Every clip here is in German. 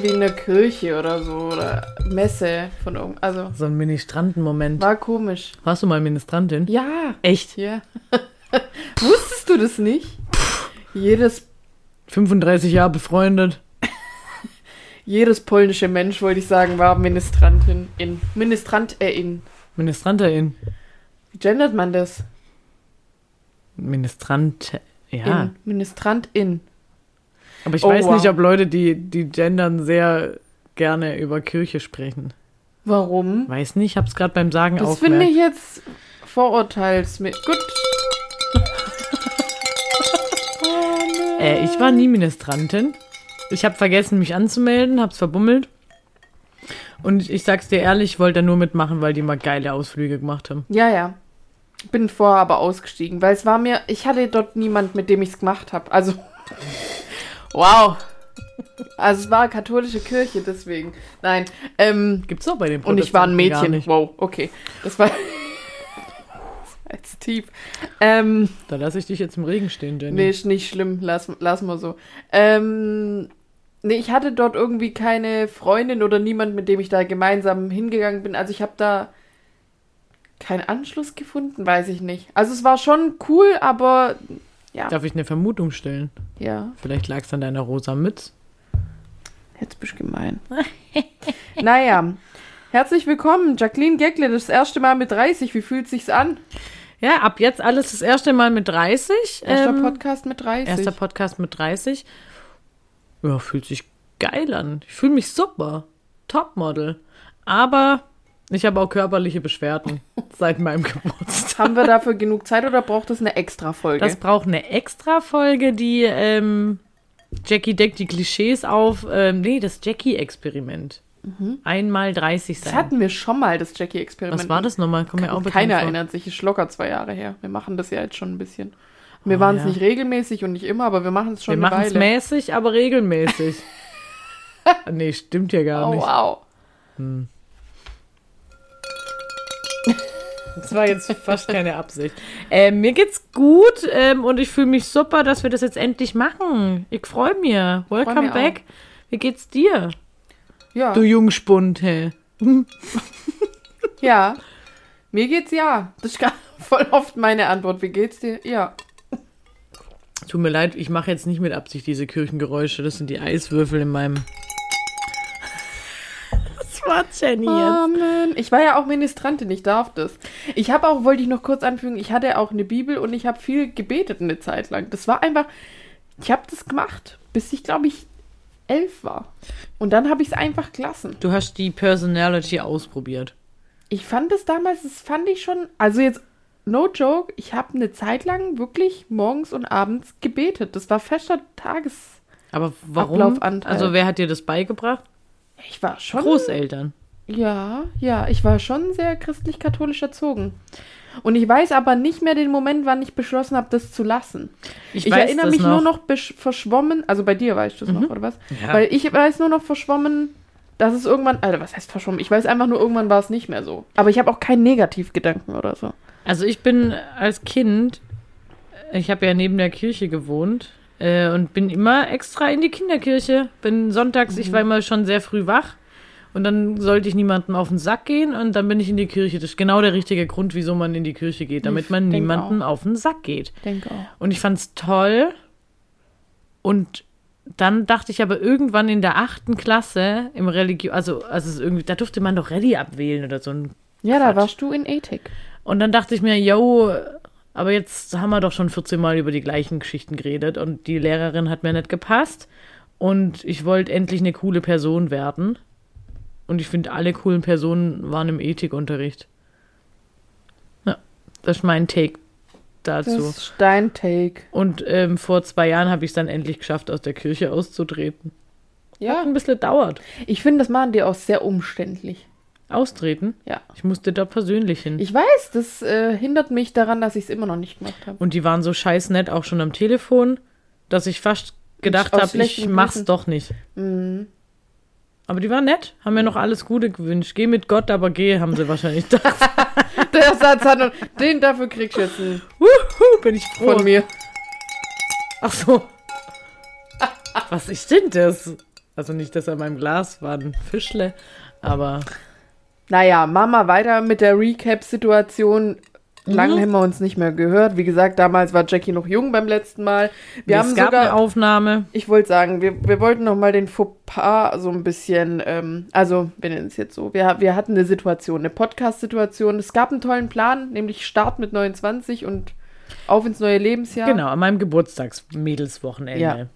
bisschen wie in der Kirche oder so oder Messe von irgend. Also So ein Ministranten-Moment. war komisch. Warst du mal Ministrantin? Ja. Echt? Ja. Wusstest du das nicht? Jedes, 35 Jahre befreundet. jedes polnische Mensch, wollte ich sagen, war Ministrantin in. Ministrantin. Ministranterin. Wie gendert man das? Ministrant. Ja. In. Ministrantin. Aber ich Oh, weiß nicht, ob Leute, die, die gendern, sehr gerne über Kirche sprechen. Warum? Weiß nicht, ich hab's gerade beim Sagen Das finde ich jetzt vorurteilsmäßig. Gut. Äh, ich war nie Ministrantin. Ich habe vergessen, mich anzumelden, hab's verbummelt. Und ich, sag's dir ehrlich, ich wollte da nur mitmachen, weil die mal geile Ausflüge gemacht haben. Ja, ja. Bin vorher aber ausgestiegen, weil es war mir, ich hatte dort niemand, mit dem ich es gemacht habe. Also, wow. Also es war katholische Kirche, deswegen. Nein. Ähm, Gibt's doch bei den und ich war ein Mädchen. nicht. Wow, okay. Das war, das war jetzt tief. Ähm, Da lasse ich dich jetzt im Regen stehen, Jenny. nee, ist nicht schlimm. Lass, lass mal so. Ähm, nee, ich hatte dort irgendwie keine Freundin oder niemand, mit dem ich da gemeinsam hingegangen bin. Also ich habe da keinen Anschluss gefunden, weiß ich nicht. Also es war schon cool, aber ja. Darf ich eine Vermutung stellen? Ja, Vielleicht lag's an deiner rosa Mütze. jetzt bist du gemein. naja, herzlich willkommen, Jacqueline Geckle, das erste Mal mit 30. Wie fühlt sich's an? Ja, ab jetzt alles das erste Mal mit 30. Erster ähm, Podcast mit 30. Erster Podcast mit 30. Ja, fühlt sich geil an. Ich fühle mich super. Topmodel. Aber ich habe auch körperliche Beschwerden seit meinem Geburtstag. Haben wir dafür genug Zeit oder braucht das eine extra Folge? Das braucht eine extra Folge, die ähm, Jackie deckt die Klischees auf. Ähm, nee, das Jackie-Experiment. Einmal 30 Mhm. das sein. hatten wir schon mal, das Jackie-Experiment. Was war das nochmal? Komm mir auch Keiner vor. erinnert sich, ist locker zwei Jahre her. Wir machen das ja jetzt schon ein bisschen. Wir Oh, waren es ja. nicht regelmäßig und nicht immer, aber wir machen es schon Wir eine machen es mäßig, aber regelmäßig. nee, stimmt ja gar Oh, nicht. wow. Das war jetzt fast keine Absicht. Ähm, mir geht's gut ähm, und ich fühle mich super, dass wir das jetzt endlich machen. Ich freue mich. Welcome mich auch. back. Wie geht's dir? Ja. Du Jungspund, hä? ja. Mir geht's ja. Das ist voll oft meine Antwort. Wie geht's dir? Ja. Tut mir leid, ich mache jetzt nicht mit Absicht diese Kirchengeräusche. Das sind die Eiswürfel in meinem. Das war Jenny jetzt. Amen. Ich war ja auch Ministrantin, ich darf das. Ich habe auch, wollte ich noch kurz anfügen, ich hatte auch eine Bibel und ich habe viel gebetet eine Zeit lang. Das war einfach, ich habe das gemacht, bis ich, glaube ich, elf war. Und dann habe ich es einfach gelassen. Du hast die Personality ausprobiert. Ich fand es damals, das fand ich schon, also jetzt, no joke, ich habe eine Zeit lang wirklich morgens und abends gebetet. Das war fester Tages... Aber warum? Also wer hat dir das beigebracht? Ich war schon... Großeltern. Ja, ja, ich war schon sehr christlich-katholisch erzogen. Und ich weiß aber nicht mehr den Moment, wann ich beschlossen habe, das zu lassen. Ich, weiß erinnere mich nur noch verschwommen, also bei dir weißt du das noch, oder was? Ja. Weil ich weiß nur noch verschwommen, dass es irgendwann, Alter, was heißt verschwommen? Ich weiß einfach nur, irgendwann war es nicht mehr so. Aber ich habe auch keinen Negativgedanken oder so. Also ich bin als Kind, ich habe ja neben der Kirche gewohnt äh, und bin immer extra in die Kinderkirche. Bin sonntags, ich war immer schon sehr früh wach und dann sollte ich niemandem auf den Sack gehen und dann bin ich in die Kirche. Das ist genau der richtige Grund, wieso man in die Kirche geht, damit man niemandem auf den Sack geht. Denke auch. Und ich fand's toll und dann dachte ich aber irgendwann in der achten Klasse im Religion, also, also irgendwie, da durfte man doch Rallye abwählen oder so ein Ja, da Quatsch. warst du in Ethik. und dann dachte ich mir, yo, aber jetzt haben wir doch schon 14 Mal über die gleichen Geschichten geredet und die Lehrerin hat mir nicht gepasst und ich wollte endlich eine coole Person werden. Und ich finde, alle coolen Personen waren im Ethikunterricht. Ja, das ist mein Take Das dazu. ist dein Take. Und ähm, vor zwei Jahren habe ich es dann endlich geschafft, aus der Kirche auszutreten. Hat Ja, ein bisschen dauert. ich finde, das machen die auch sehr umständlich. Austreten? Ja. Ich musste dort persönlich hin. Ich weiß, das äh, hindert mich daran, dass ich es immer noch nicht gemacht habe. Und die waren so scheiß nett auch schon am Telefon, dass ich fast gedacht habe, ich mach's Gewissen. doch nicht. Mhm. Aber die waren nett, haben mir noch alles Gute gewünscht. Geh mit Gott, aber geh, haben sie wahrscheinlich gedacht. Der Satz hat noch, den dafür kriegst du jetzt einen Wuhu, bin ich froh. von mir. Ach so. Was ist denn das? Also nicht, dass er in meinem Glas war ein Fischle, aber Naja, Mama, weiter mit der Recap-Situation. Lange Mhm. haben wir uns nicht mehr gehört. Wie gesagt, damals war Jackie noch jung beim letzten Mal. Wir haben es gab eine sogar, Aufnahme. ich wollte sagen, wir, wir wollten noch mal den Fauxpas so ein bisschen, ähm, also wir nennen es jetzt so, wir, wir hatten eine Situation, eine Podcast-Situation. Es gab einen tollen Plan, nämlich Start mit 29 und auf ins neue Lebensjahr. Genau, an meinem Geburtstagsmädelswochenende. Ja.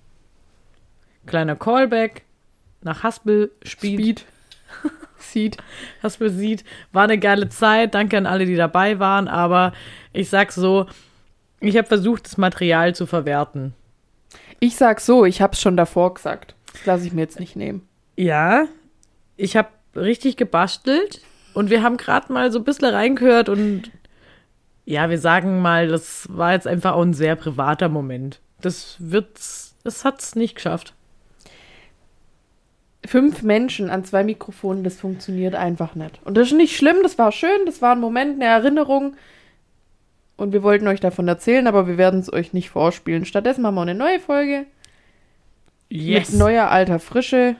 Kleiner Callback nach Haspel Speed. Speed. Seed. Haspel sieht. War eine geile Zeit. Danke an alle, die dabei waren. Aber ich sag so, ich habe versucht, das Material zu verwerten. Ich sag so, ich hab's schon davor gesagt. Das lasse ich mir jetzt nicht nehmen. Ja, ich habe richtig gebastelt und wir haben gerade mal so ein bisschen reingehört und ja, wir sagen mal, das war jetzt einfach auch ein sehr privater Moment. Das wird's, das hat's nicht geschafft. Fünf Menschen an zwei Mikrofonen, das funktioniert einfach nicht. Und das ist nicht schlimm, das war schön, das war ein Moment, eine Erinnerung. Und wir wollten euch davon erzählen, aber wir werden es euch nicht vorspielen. Stattdessen machen wir eine neue Folge mit neuer alter Frische.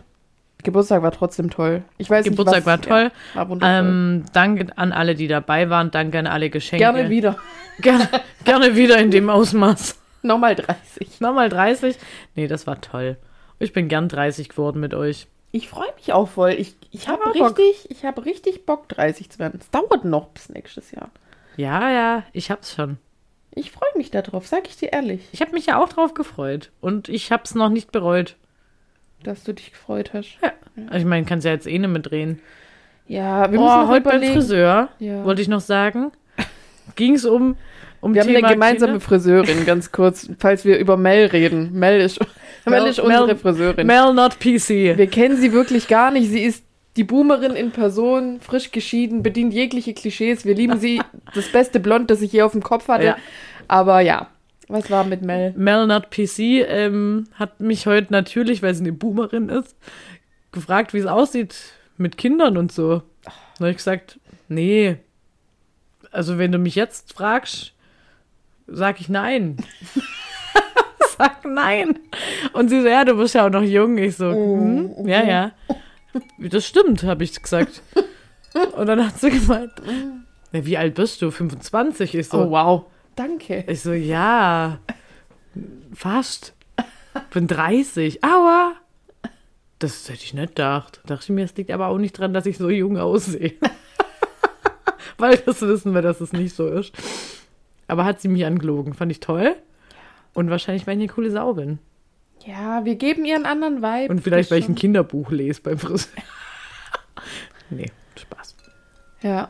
Geburtstag war trotzdem toll. Ich weiß Geburtstag nicht, war was, toll. Ja, war wundervoll. Ähm, danke an alle, die dabei waren. Danke an alle Geschenke. Gerne wieder. Gerne, gerne wieder in dem Ausmaß. Nochmal 30. Nochmal 30. Nee, das war toll. Ich bin gern 30 geworden mit euch. Ich freue mich auch voll. Ich, ich habe hab richtig, ich habe richtig Bock, 30 zu werden. Es dauert noch bis nächstes Jahr. Ja, ja, ich hab's schon. Ich freue mich darauf, sag ich dir ehrlich, Ich habe mich ja auch drauf gefreut. Und ich hab's noch nicht bereut. dass du dich gefreut hast. Ja. Ich meine, kannst ja jetzt eh nicht mehr drehen. Ja, wir müssen oh, noch heute beim überlegen. Friseur, Ja. wollte ich noch sagen, ging es um, um Wir haben Thema eine gemeinsame Kinder. Friseurin, ganz kurz, falls wir über Mel reden. Mel ist, Mel, ist unsere Mel- Friseurin. Mel not PC. Wir kennen sie wirklich gar nicht. Sie ist die Boomerin in Person, frisch geschieden, bedient jegliche Klischees. Wir lieben sie. Das beste Blond, das ich je auf dem Kopf hatte. Ja. Aber ja, was war mit Mel? Mel not PC ähm, hat mich heute natürlich, weil sie eine Boomerin ist, gefragt, wie es aussieht mit Kindern und so. Da habe ich gesagt, nee. Also wenn du mich jetzt fragst, sag ich nein. sag nein. Und sie so, ja, du bist ja auch noch jung. Ich so, hm, ja, ja. Das stimmt, habe ich gesagt. Und dann hat sie gemeint, ja, wie alt bist du? 25? Ich so, Oh, wow. Danke. ich so, ja, fast. Bin 30. Aua. Das hätte ich nicht gedacht. Dachte ich mir, es liegt aber auch nicht dran, dass ich so jung aussehe. Weil das wissen wir, dass es nicht so ist. Aber hat sie mich angelogen. Fand ich toll. Und wahrscheinlich, weil ich eine coole Sau bin. Ja, wir geben ihr einen anderen Vibe. Und vielleicht, weil ich ein. Kinderbuch lese beim Friseur. nee, Spaß. Ja.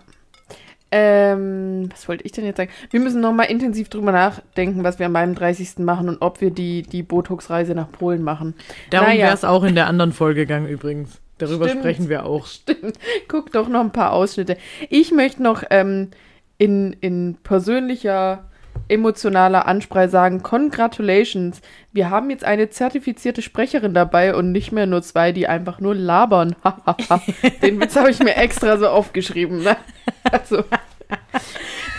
Ähm, was wollte ich denn jetzt sagen? Wir müssen noch mal intensiv drüber nachdenken, was wir meinem 30. machen und ob wir die, die Botox-Reise nach Polen machen. Darum Naja. wäre es auch in der anderen Folge gegangen übrigens. Darüber Stimmt. sprechen wir auch. Stimmt. Guck doch noch ein paar Ausschnitte. Ich möchte noch ähm, in, in persönlicher, emotionaler Ansprache sagen, Congratulations. Wir haben jetzt eine zertifizierte Sprecherin dabei und nicht mehr nur zwei, die einfach nur labern. Den Witz habe ich mir extra so aufgeschrieben. Ne? Also,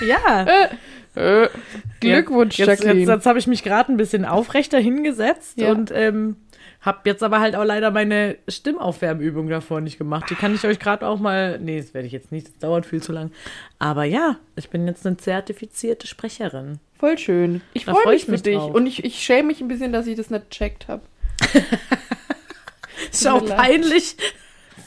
Ja. äh, Glückwunsch, jetzt, Jacqueline. Jetzt, jetzt habe ich mich gerade ein bisschen aufrechter hingesetzt Ja. und ähm, habe jetzt aber halt auch leider meine Stimmaufwärmübung davor nicht gemacht. Die kann ich euch gerade auch mal. Nee, das werde ich jetzt nicht, das dauert viel zu lang. Aber ja, ich bin jetzt eine zertifizierte Sprecherin. Voll schön. Ich freue freu mich ich für mich dich. drauf. Und ich, ich schäme mich ein bisschen, dass ich das nicht gecheckt habe. Ist auch peinlich,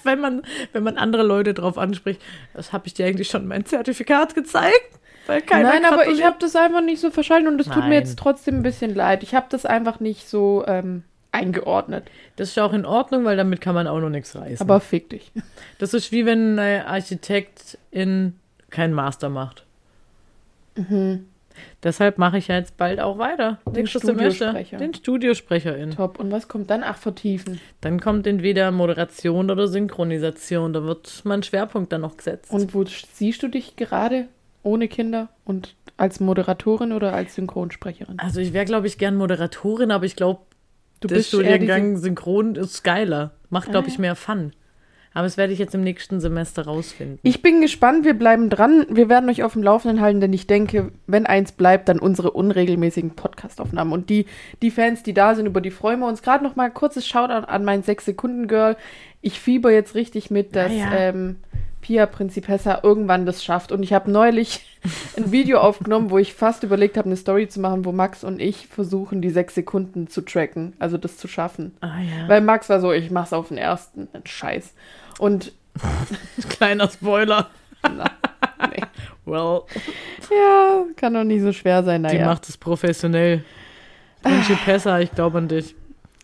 wenn man, wenn man andere Leute drauf anspricht. Das habe ich dir eigentlich schon mein Zertifikat gezeigt. Weil keiner Nein, aber ich habe das einfach nicht so verstanden und es tut mir jetzt trotzdem ein bisschen leid. Ich habe das einfach nicht so ähm, eingeordnet. Das ist ja auch in Ordnung, weil damit kann man auch noch nichts reißen. Aber fick dich. das ist wie wenn ein Architekt in keinen Master macht. Deshalb mache ich ja jetzt bald auch weiter. Mhm. Den Nächstes Semester. Studiosprecher. Den Studiosprecherin. Top. Und was kommt dann? Ach, vertiefen. Dann kommt entweder Moderation oder Synchronisation. Da wird mein Schwerpunkt dann noch gesetzt. Und wo siehst du dich gerade ohne Kinder und als Moderatorin oder als Synchronsprecherin? also ich wäre, glaube ich, gern Moderatorin, aber ich glaube, Du der bist Studiengang Synchron ist geiler. Macht, glaube Ah, ich, mehr Fun. Aber das werde ich jetzt im nächsten Semester rausfinden. Ich bin gespannt, wir bleiben dran. Wir werden euch auf dem Laufenden halten, denn ich denke, wenn eins bleibt, dann unsere unregelmäßigen Podcastaufnahmen. Und die, die Fans, die da sind, über die freuen wir uns. Gerade noch mal kurzes Shoutout an mein 6-Sekunden-Girl. Ich fieber jetzt richtig mit, dass Ja, ja. Ähm, Pia Principessa irgendwann das schafft. Und ich habe neulich ein Video aufgenommen, wo ich fast überlegt habe, eine Story zu machen, wo Max und ich versuchen, die sechs Sekunden zu tracken, also das zu schaffen. ah ja. Weil Max war so, ich mach's auf den ersten. Scheiß. Und Kleiner Spoiler. na, nee. Well, ja, kann doch nicht so schwer sein. die Naja. macht es professionell. Principessa, ich glaube an dich.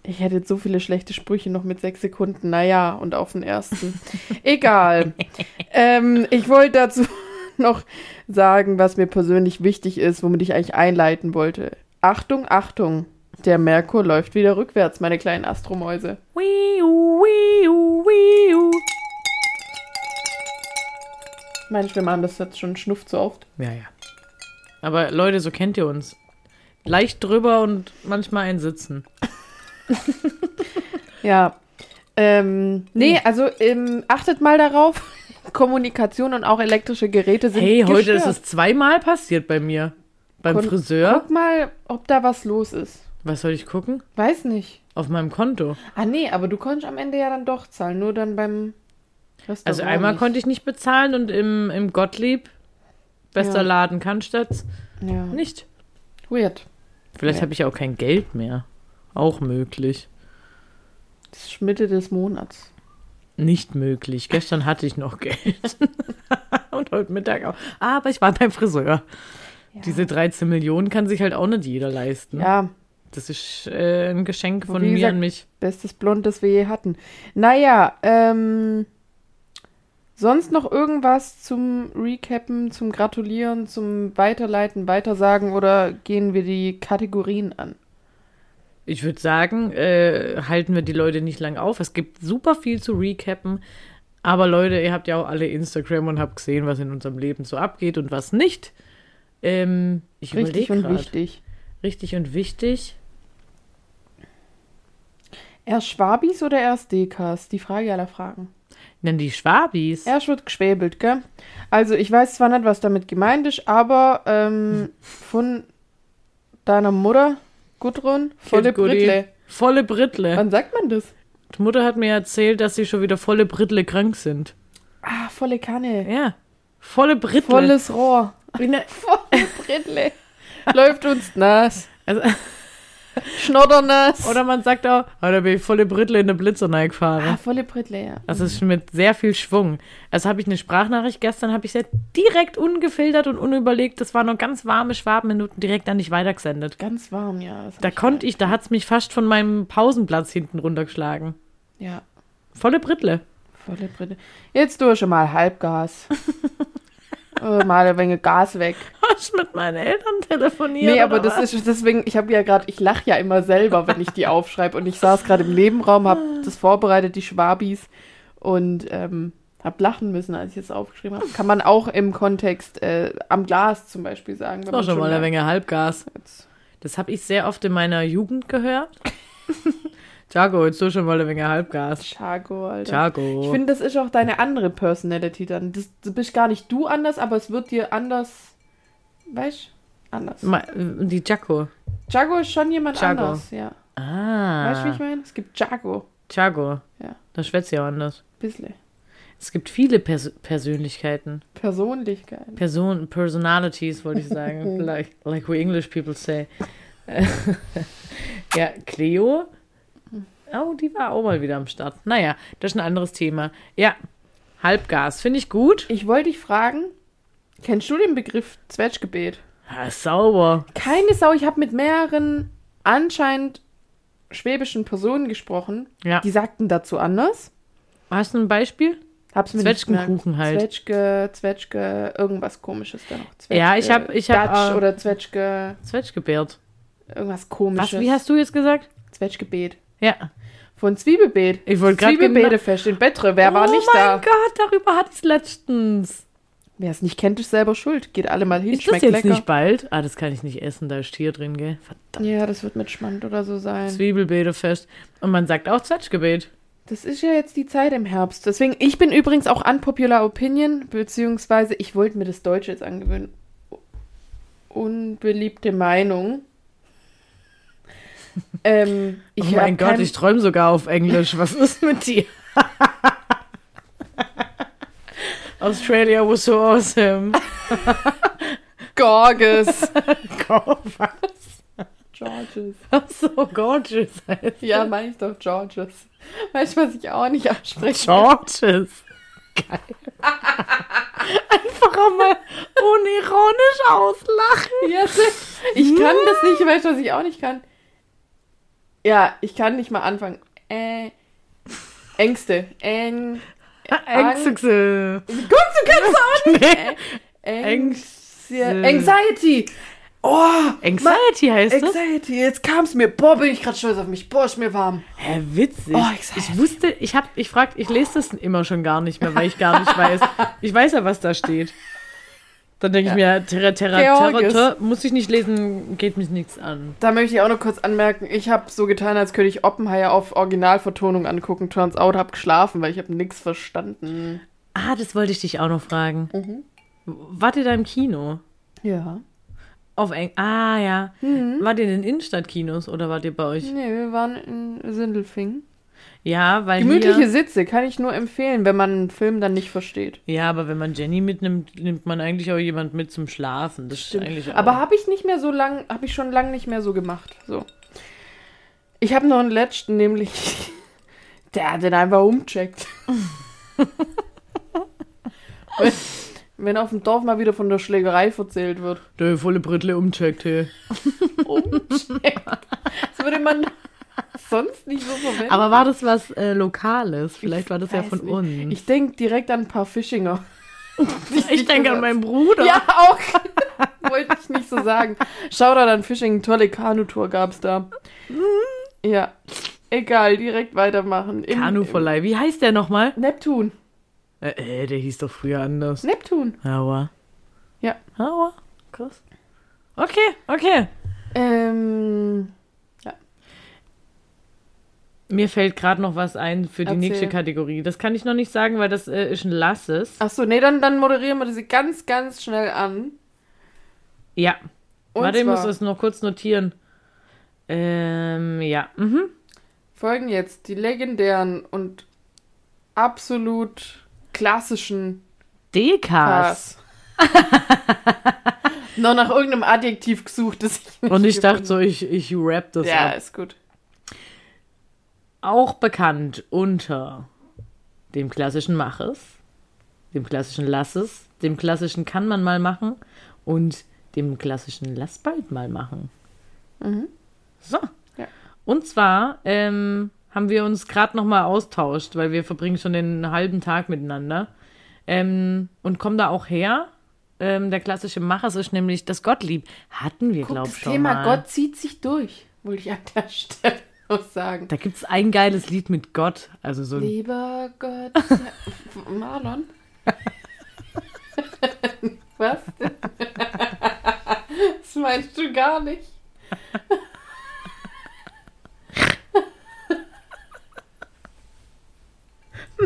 Ich hätte jetzt so viele schlechte Sprüche noch mit sechs Sekunden. Naja, und auf den ersten. Egal. ähm, ich wollte dazu noch sagen, was mir persönlich wichtig ist, womit ich eigentlich einleiten wollte. Achtung, Achtung. Der Merkur läuft wieder rückwärts, meine kleinen Astromäuse. Wiu. Mensch, wir machen das jetzt schon schnuff zu oft. Ja, ja. Aber Leute, so kennt ihr uns. Leicht drüber und manchmal ein Sitzen. Ja. Ähm, nee, also ähm, achtet mal darauf. Kommunikation und auch elektrische Geräte sind Hey, heute gestört. ist es zweimal passiert bei mir. Beim Kon- Friseur. Guck mal, ob da was los ist. Was soll ich gucken? Weiß nicht. Auf meinem Konto. Ah, nee, aber du konntest am Ende ja dann doch zahlen, nur dann beim Restaurant. Also einmal nicht. konnte ich nicht bezahlen und im, im Gottlieb, bester Ja. Laden Cannstatt, Ja. nicht. Weird. Vielleicht habe ich ja auch kein Geld mehr. Auch möglich. Das ist Mitte des Monats. Nicht möglich. Gestern hatte ich noch Geld. und heute Mittag auch. Aber ich war beim Friseur. Ja. Diese 13 Millionen kann sich halt auch nicht jeder leisten. Ja, Das ist äh, ein Geschenk von mir gesagt, an mich. bestes Blond, das wir je hatten. Naja, ähm. Sonst noch irgendwas zum Recappen, zum Gratulieren, zum Weiterleiten, Weitersagen oder gehen wir die Kategorien an? Ich würde sagen, äh, halten wir die Leute nicht lang auf. Es gibt super viel zu recappen. Aber Leute, ihr habt ja auch alle Instagram und habt gesehen, was in unserem Leben so abgeht und was nicht. Ähm, ich Richtig und gerade. wichtig. Richtig und wichtig. Erst Schwabis oder erst Dekas? Die Frage aller Fragen. Denn die Schwabis. Erst wird geschwäbelt, gell? Also, ich weiß zwar nicht, was damit gemeint ist, aber ähm, von deiner Mutter, Gudrun, volle. Brittle. Volle Brittle. Wann sagt man das? Die Mutter hat mir erzählt, dass sie schon wieder volle Brittle krank sind. Ah, volle Kanne. Ja. Volle Brittle. Volles Rohr. Ne- Volle Brittle. Läuft uns nass. also, Schnoddernass. oder man sagt auch, oh, da bin ich volle Brittle in der Blitzer ah, gefahren. volle Brittle, ja. Das ist mit sehr viel Schwung. Also habe ich eine Sprachnachricht gestern, habe ich sehr direkt ungefiltert und unüberlegt, das waren noch ganz warme Schwabenminuten direkt an dich weitergesendet. Ganz warm, ja. Da konnte ich, da hat's mich fast von meinem Pausenplatz hinten runtergeschlagen. Ja, Volle Brittle. volle Brittle. Jetzt tue schon mal Halbgas. äh, mal ein wenig Gas weg. Hast mit meinen Eltern telefoniert? Nee, aber das was? ist deswegen, ich habe ja gerade, ich lache ja immer selber, wenn ich die aufschreibe. Und ich saß gerade im Nebenraum, habe das vorbereitet, die Schwabis, und ähm, habe lachen müssen, als ich es aufgeschrieben habe. Kann man auch im Kontext äh, am Glas zum Beispiel sagen. wenn Doch man schon mal eine Menge Halbgas. jetzt- Das habe ich sehr oft in meiner Jugend gehört. Jago, jetzt du schon mal eine Menge Halbgas. Chago, Alter. Jago. Ich finde, das ist auch deine andere Personality dann. Das, du bist gar nicht du anders, aber es wird dir anders, weißt anders. Ma- Die Jaco. Jago ist schon jemand Jago. anders, ja. Ah. Weißt du, wie ich meine? Es gibt Jago. Jago. Ja. Da schwätzt ja anders. Bisschen. Es gibt viele Pers Persönlichkeiten. Persönlichkeit. Person Personalities, wollte ich sagen. like, like we English people say. ja, Cleo. Oh, die war auch mal wieder am Start. Naja, das ist ein anderes Thema. Ja, Halbgas. Finde ich gut. Ich wollte dich fragen, kennst du den Begriff Zwetschgebet? Ja, sauber. Keine Sau, ich habe mit mehreren anscheinend schwäbischen Personen gesprochen. Ja. Die sagten dazu anders. Hast du ein Beispiel? Hab's mir Zwetschgenkuchen halt. Zwetschge, Zwetschge, irgendwas komisches da noch. Zwetschge, Ja, ich hab- ich hab, Dutch äh, oder Zwetschge, Zwetschgebärt. irgendwas komisches. Was, wie hast du jetzt gesagt? Zwetschgebet. Ja. Von Zwiebelbeet. Ich wollte gerade Zwiebelbeetefest in Bettre. Wer war oh nicht mein da? Gott, darüber hatte ich letztens. Wer es nicht kennt, ist selber schuld. Geht alle mal hin, Ist das schmeckt jetzt lecker. nicht bald? Ah, das kann ich nicht essen, da ist Tier drin, gell? Verdammt. Ja, das wird mit Schmand oder so sein. Zwiebelbeetefest. Und man sagt auch Zwetschgebet. Das ist ja jetzt die Zeit im Herbst. Deswegen, ich bin übrigens auch unpopular opinion, beziehungsweise ich wollte mir das Deutsche jetzt angewöhnen. Unbeliebte Meinung. Ähm, Oh mein Gott, kein- ich träume sogar auf Englisch. Was ist mit dir? Australia was so awesome. Gorgeous. Was? Georges. So gorgeous heißt Ja, meine ich doch Georges. Weißt du, was ich auch nicht ausspreche? Georges. Geil. Einfach mal unironisch auslachen. Ja, ich kann das nicht, weißt du, was ich auch nicht kann? Ja, ich kann nicht mal anfangen. Äh, Ängste. Äng, Ängste. Gut, du kannst auch nicht. Äh, Ängste. Ängste. Anxiety. Oh, Anxiety heißt das? Anxiety. Jetzt kam es mir. Boah, bin ich gerade stolz auf mich. Boah, ist mir warm. Hä, witzig. Oh, ich wusste, ich hab, ich frag, ich lese das immer schon gar nicht mehr, weil ich gar nicht weiß. Ich weiß ja, was da steht. Dann denke ich mir, Terra, Terra, Terra, muss ich nicht lesen, geht mich nichts an. Da möchte ich auch noch kurz anmerken, ich habe so getan, als könnte ich Oppenheimer auf Originalvertonung angucken. Turns out, hab geschlafen, weil ich habe nichts verstanden. Ah, das wollte ich dich auch noch fragen. Mhm. Wart ihr da im Kino? Ja. Auf Eng Ah, ja. Mhm. Wart ihr in den Innenstadtkinos oder wart ihr bei euch? Nee, wir waren in Sindelfingen. Ja, weil Gemütliche hier, Sitze kann ich nur empfehlen, wenn man einen Film dann nicht versteht. Ja, aber wenn man Jenny mitnimmt, nimmt man eigentlich auch jemand mit zum Schlafen. Das ist eigentlich auch. Aber habe ich nicht mehr so lang, habe ich schon lange nicht mehr so gemacht. So. Ich habe noch einen letzten, nämlich der hat den einfach umcheckt. wenn, wenn auf dem Dorf mal wieder von der Schlägerei verzählt wird. der volle Brittle umcheckt, hey. Umcheckt. Das würde man sonst nicht so verwenden. Aber war das was äh, Lokales? Vielleicht war das ja von nicht. uns. Ich denke direkt an ein paar Fischinger. Ich denke an meinen Bruder. Ja, auch. Wollte ich nicht so sagen. Schau da dann Fishing, tolle Kanutour gab's da. Ja. Egal, direkt weitermachen. Im- Kanuverleih. Wie heißt der nochmal? Neptun. Äh, äh, der hieß doch früher anders. Neptun. Aua. Ja. Aua. Krass. Okay, okay. Ähm, Mir fällt gerade noch was ein für die Erzähl. nächste Kategorie. Das kann ich noch nicht sagen, weil das äh, ist ein Lasses. ach so, nee, dann, dann moderieren wir das ganz, ganz schnell an. Ja. Und Warte, ich muss das noch kurz notieren. Ähm, ja. Mhm. folgen jetzt die legendären und absolut klassischen Dekas. Noch nach irgendeinem Adjektiv gesucht, das ich nicht Und ich dachte gefunden so, ich, ich rap das Ja, ab. ist gut. Auch bekannt unter dem klassischen Maches, dem klassischen Lasses, dem klassischen Kann man mal machen und dem klassischen Lass bald mal machen. Mhm. So. Ja. Und zwar ähm, haben wir uns gerade noch mal austauscht, weil wir verbringen schon den halben Tag miteinander ähm, und kommen da auch her. Ähm, der klassische Macher ist nämlich das Gottlieb. Hatten wir, glaube das ich, schon Thema mal. Gott zieht sich durch, wollte ich an der Stelle noch sagen. Da gibt es ein geiles Lied mit Gott. Also so Lieber Gott. Marlon? Was denn? Das meinst du gar nicht.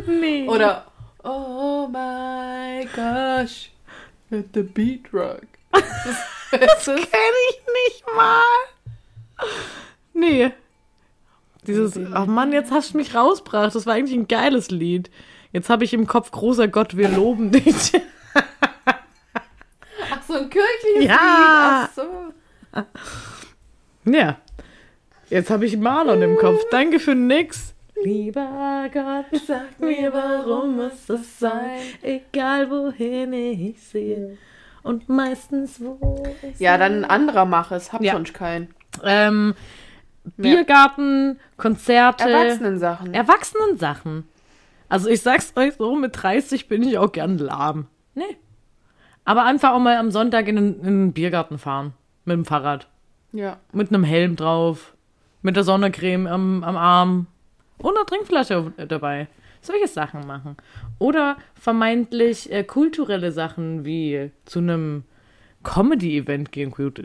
Nee. Oder Oh my gosh. Let the beat rock. Das, das ist, Kenn ich nicht mal. Nee. Dieses, ach Mann, jetzt hast du mich rausgebracht. Das war eigentlich ein geiles Lied. Jetzt habe ich im Kopf, großer Gott, wir loben dich. ach, so ein kirchliches Ja. Lied. Ach so. ja. Jetzt habe ich Marlon im Kopf. Danke für nix. Lieber Gott, Sag mir, warum muss das sein? Egal wohin ich sehe. Und meistens wo ich Ja, dann ein anderer mache es. Hab Ja. sonst keinen. Ähm, Biergarten, Konzerte. Erwachsenensachen. Erwachsenen-Sachen. Also ich sag's euch so, mit 30 bin ich auch gern lahm. Nee. Aber einfach auch mal am Sonntag in in den Biergarten fahren. Mit dem Fahrrad. ja. Mit einem Helm drauf. Mit der Sonnencreme am, am Arm. Und einer Trinkflasche dabei. Solche Sachen machen. Oder vermeintlich äh, kulturelle Sachen wie zu einem Comedy-Event gehen. Gut,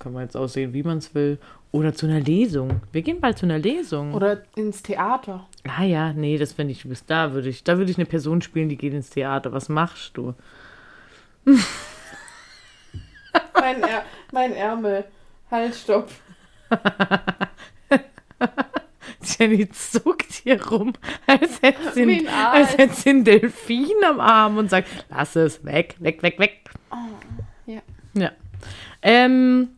kann man jetzt aussehen, wie man es will. Oder zu einer Lesung. Wir gehen bald zu einer Lesung. Oder ins Theater. ah ja, nee, das fände ich, bis da würde ich, da würde ich eine Person spielen, die geht ins Theater. Was machst du? Mein, er mein Ärmel. Halt, stopp. Jenny zuckt hier rum, als hätte sie, ein Aal. als hätte sie einen Delfin am Arm und sagt, lass es, weg, weg, weg, weg. Ja. Ja. Ähm,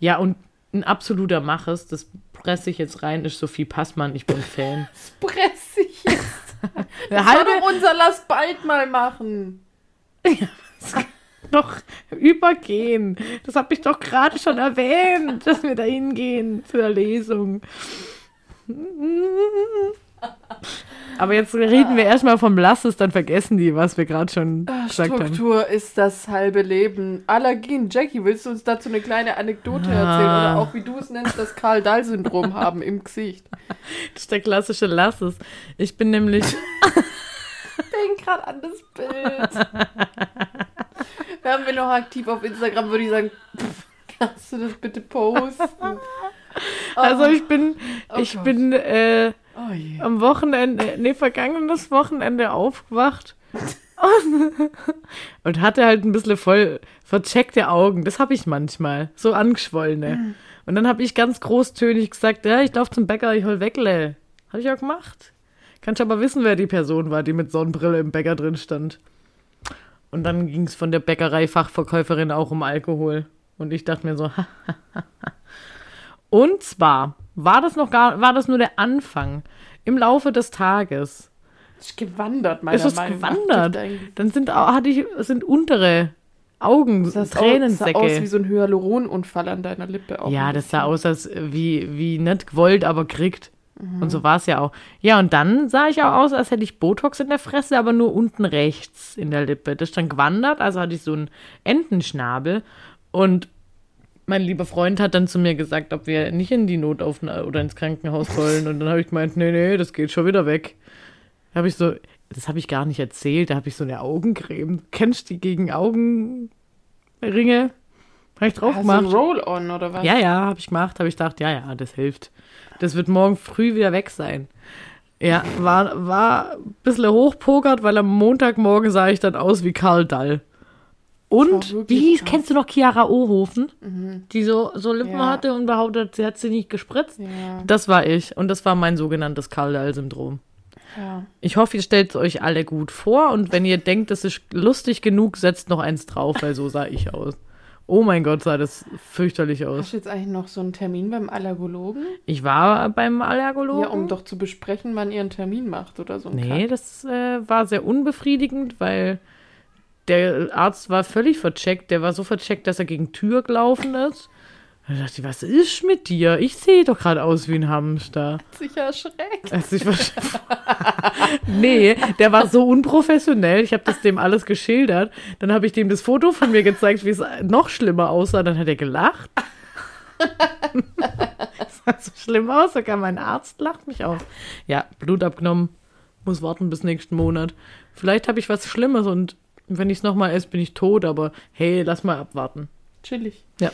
ja, und ein absoluter Maches, das presse ich jetzt rein, ist Sophie Passmann, ich bin Fan. Das presse ich jetzt. Das halbe soll doch unser Lass bald mal machen. noch übergehen. Das habe ich doch gerade schon erwähnt, dass wir da hingehen zu der Lesung. Aber jetzt reden wir erstmal vom Lasses, dann vergessen die, was wir gerade schon gesagt haben. Struktur ist das halbe Leben. Allergien. Jackie, willst du uns dazu eine kleine Anekdote Ah. erzählen? Oder auch, wie du es nennst, das Karl-Dahl-Syndrom haben im Gesicht. Das ist der klassische Lasses. Ich bin nämlich. Denk gerade an das Bild. Wären wir noch aktiv auf Instagram, würde ich sagen, pff, kannst du das bitte posten? Also ich bin, Oh ich Gott. bin äh, Oh je. am Wochenende, nee, vergangenes Wochenende aufgewacht und, und hatte halt ein bisschen voll vercheckte Augen. Das habe ich manchmal, so angeschwollene. Und dann habe ich ganz großtönig gesagt, ja, ich laufe zum Bäcker, ich hol Weckle. Habe ich auch gemacht. Kannst aber wissen, wer die Person war, die mit Sonnenbrille im Bäcker drin stand. Und dann ging es von der Bäckerei-Fachverkäuferin auch um Alkohol. Und ich dachte mir so, Und zwar war das noch gar, war das nur der Anfang. Im Laufe des Tages Ist gewandert, meiner ist es Meinung nach. gewandert. Dann sind, hatte ich, sind untere Augen, Das sah aus wie Tränensäcke. so ein Hyaluronunfall an deiner Lippe. Auch Ja, das sah aus, als wie, wie nicht gewollt, aber kriegt. Mhm. Und so war es ja auch. Ja, und dann sah ich auch aus, als hätte ich Botox in der Fresse, aber nur unten rechts in der Lippe. Das ist dann gewandert, also hatte ich so einen Entenschnabel. Und mein lieber Freund hat dann zu mir gesagt, ob wir nicht in die Notaufnahme oder ins Krankenhaus wollen. Und dann habe ich gemeint, nee, nee, das geht schon wieder weg. Da habe ich so, das habe ich gar nicht erzählt, da habe ich so eine Augencreme. Kennst du die gegen Augenringe? Habe ich drauf gemacht. Roll-On oder was? Ja, ja, habe ich gemacht. Habe ich gedacht, ja, ja, das hilft. Das wird morgen früh wieder weg sein. Ja, war, war ein bisschen hochpokert, weil am Montagmorgen sah ich dann aus wie Karl Dall. Und, wie hieß, kennst du noch Chiara Ohofen? Die so, so Lippen Ja. hatte und behauptet, sie hat sie nicht gespritzt? Ja, Das war ich. Und das war mein sogenanntes Karl Dall-Syndrom. ja. Ich hoffe, ihr stellt es euch alle gut vor und wenn ihr denkt, das ist lustig genug, setzt noch eins drauf, weil so sah ich aus. Oh mein Gott, sah das fürchterlich aus. Hast du jetzt eigentlich noch so einen Termin beim Allergologen? Ich war beim Allergologen. Ja, um doch zu besprechen, wann ihr einen Termin macht oder so. Nee, Kack. das äh, war sehr unbefriedigend, weil der Arzt war völlig vercheckt. Der war so vercheckt, dass er gegen Tür gelaufen ist. Da dachte ich, was ist mit dir? Ich sehe doch gerade aus wie ein Hamster. Sicher erschreckt. Also ich war nee, der war so unprofessionell. Ich habe das dem alles geschildert. Dann habe ich dem das Foto von mir gezeigt, wie es noch schlimmer aussah. Dann hat er gelacht. das sah so schlimm aus. Sogar mein Arzt lacht mich aus. Ja, Blut abgenommen. Muss warten bis nächsten Monat. Vielleicht habe ich was Schlimmes und wenn ich es nochmal esse, bin ich tot. Aber hey, lass mal abwarten. Chillig. Ja.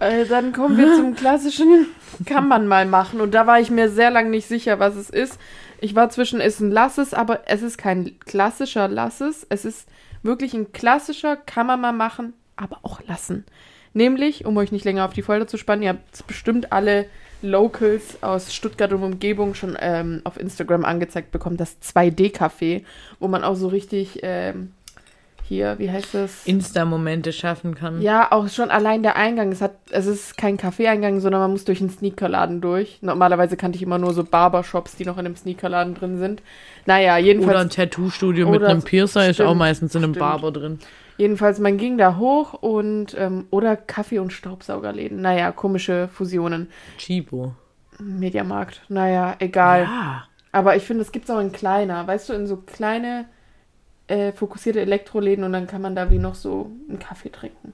Äh, dann kommen wir zum klassischen, kann man mal machen. Und da war ich mir sehr lange nicht sicher, was es ist. Ich war zwischen, ist ein Lasses, aber es ist kein klassischer Lasses. Es ist wirklich ein klassischer, kann man mal machen, aber auch lassen. Nämlich, um euch nicht länger auf die Folter zu spannen, ihr habt bestimmt alle Locals aus Stuttgart und Umgebung schon ähm, auf Instagram angezeigt bekommen, das 2D-Café, wo man auch so richtig ähm, hier, wie heißt das? Insta-Momente schaffen kann. Ja, auch schon allein der Eingang. Es, hat, es ist kein Kaffeeeingang, sondern man muss durch einen Sneakerladen durch. Normalerweise kannte ich immer nur so Barbershops, die noch in einem Sneakerladen drin sind. Naja, Oder jedenfalls, ein Tattoo-Studio mit Oder- einem Piercer ist auch stimmt, meistens in einem stimmt. Barber drin. Jedenfalls, man ging da hoch und, ähm, oder Kaffee- und Staubsaugerläden. Naja, komische Fusionen. Chibo. Mediamarkt. Naja, egal. Ja. Aber ich finde, es gibt es auch in kleiner. Weißt du, in so kleine, äh, fokussierte Elektroläden und dann kann man da wie noch so einen Kaffee trinken.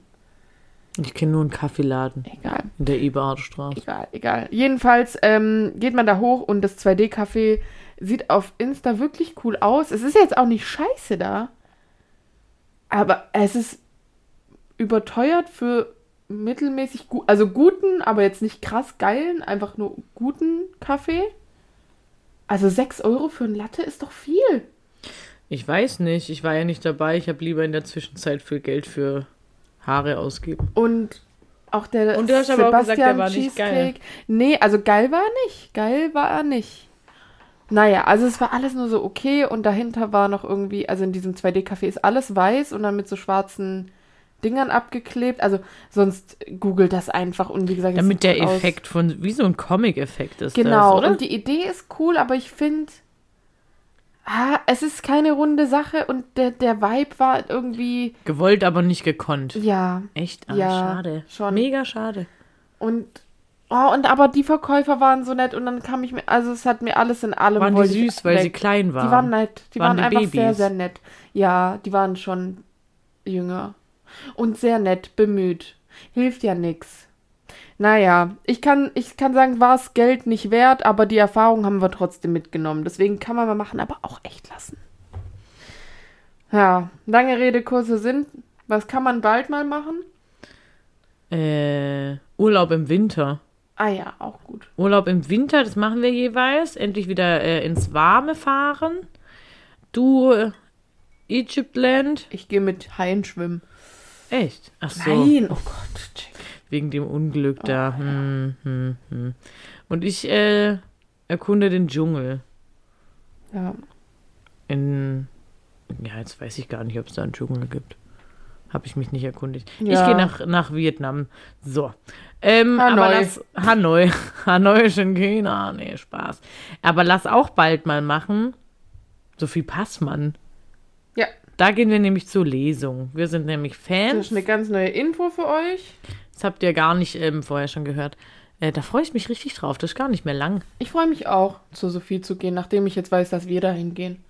Ich kenne nur einen Kaffeeladen Egal. in der Eberhardstraße. Egal, egal. Jedenfalls ähm, geht man da hoch und das 2D-Café sieht auf Insta wirklich cool aus. Es ist jetzt auch nicht scheiße da, aber es ist überteuert für mittelmäßig gut, also guten, aber jetzt nicht krass geilen, einfach nur guten Kaffee. Also 6 Euro für ein Latte ist doch viel. Ich weiß nicht, ich war ja nicht dabei. Ich habe lieber in der Zwischenzeit viel Geld für Haare ausgeben. Und auch der Und du hast aber auch gesagt, der war nicht geil. Nee, also geil war er nicht. Geil war er nicht. Naja, also es war alles nur so okay und dahinter war noch irgendwie, also in diesem 2D-Café ist alles weiß und dann mit so schwarzen Dingern abgeklebt. Also sonst googelt das einfach und wie gesagt, es Damit der aus. Effekt von, wie so ein Comic-Effekt ist Genau, das, oder? und die Idee ist cool, aber ich finde, ah, es ist keine runde Sache und der, der Vibe war irgendwie, Gewollt, aber nicht gekonnt. ja. Echt? Ah, Ja, schade. schon. Mega schade. Und, oh, und aber die Verkäufer waren so nett und dann kam ich mir, also es hat mir alles in allem. Waren die süß, weil weg. sie klein waren? Die waren nett. Die Waren waren, die einfach sehr, Babys? sehr nett. Ja, die waren schon jünger. Und sehr nett, bemüht. Hilft ja nix. Naja, ich kann, ich kann sagen, war es Geld nicht wert, aber die Erfahrung haben wir trotzdem mitgenommen. Deswegen kann man mal machen, aber auch echt lassen. Ja, lange Rede, kurzer Sinn. Was kann man bald mal machen? Äh, Urlaub im Winter. Ah ja, auch gut. Urlaub im Winter, das machen wir jeweils. Endlich wieder äh, ins Warme fahren. Du, äh, Egyptland. Ich gehe mit Haien schwimmen. Echt? Ach so. Nein, oh Gott. Chick. Wegen dem Unglück da. Oh, hm, hm, hm. Und ich äh, erkunde den Dschungel. Ja, In. Ja, jetzt weiß ich gar nicht, ob es da einen Dschungel gibt. Habe ich mich nicht erkundigt. Ich Ja. gehe nach, nach Vietnam. So. Ähm, Hanoi. Aber lass, Hanoi. Hanoi ist in China. Nee, Spaß. Aber lass auch bald mal machen. Sophie Passmann. Ja. Da gehen wir nämlich zur Lesung. Wir sind nämlich das Fans. ist eine ganz neue Info für euch. Das habt ihr gar nicht ähm, vorher schon gehört. Äh, da freue ich mich richtig drauf. Das ist gar nicht mehr lang. Ich freue mich auch, zu Sophie zu gehen, nachdem ich jetzt weiß, dass wir dahin gehen.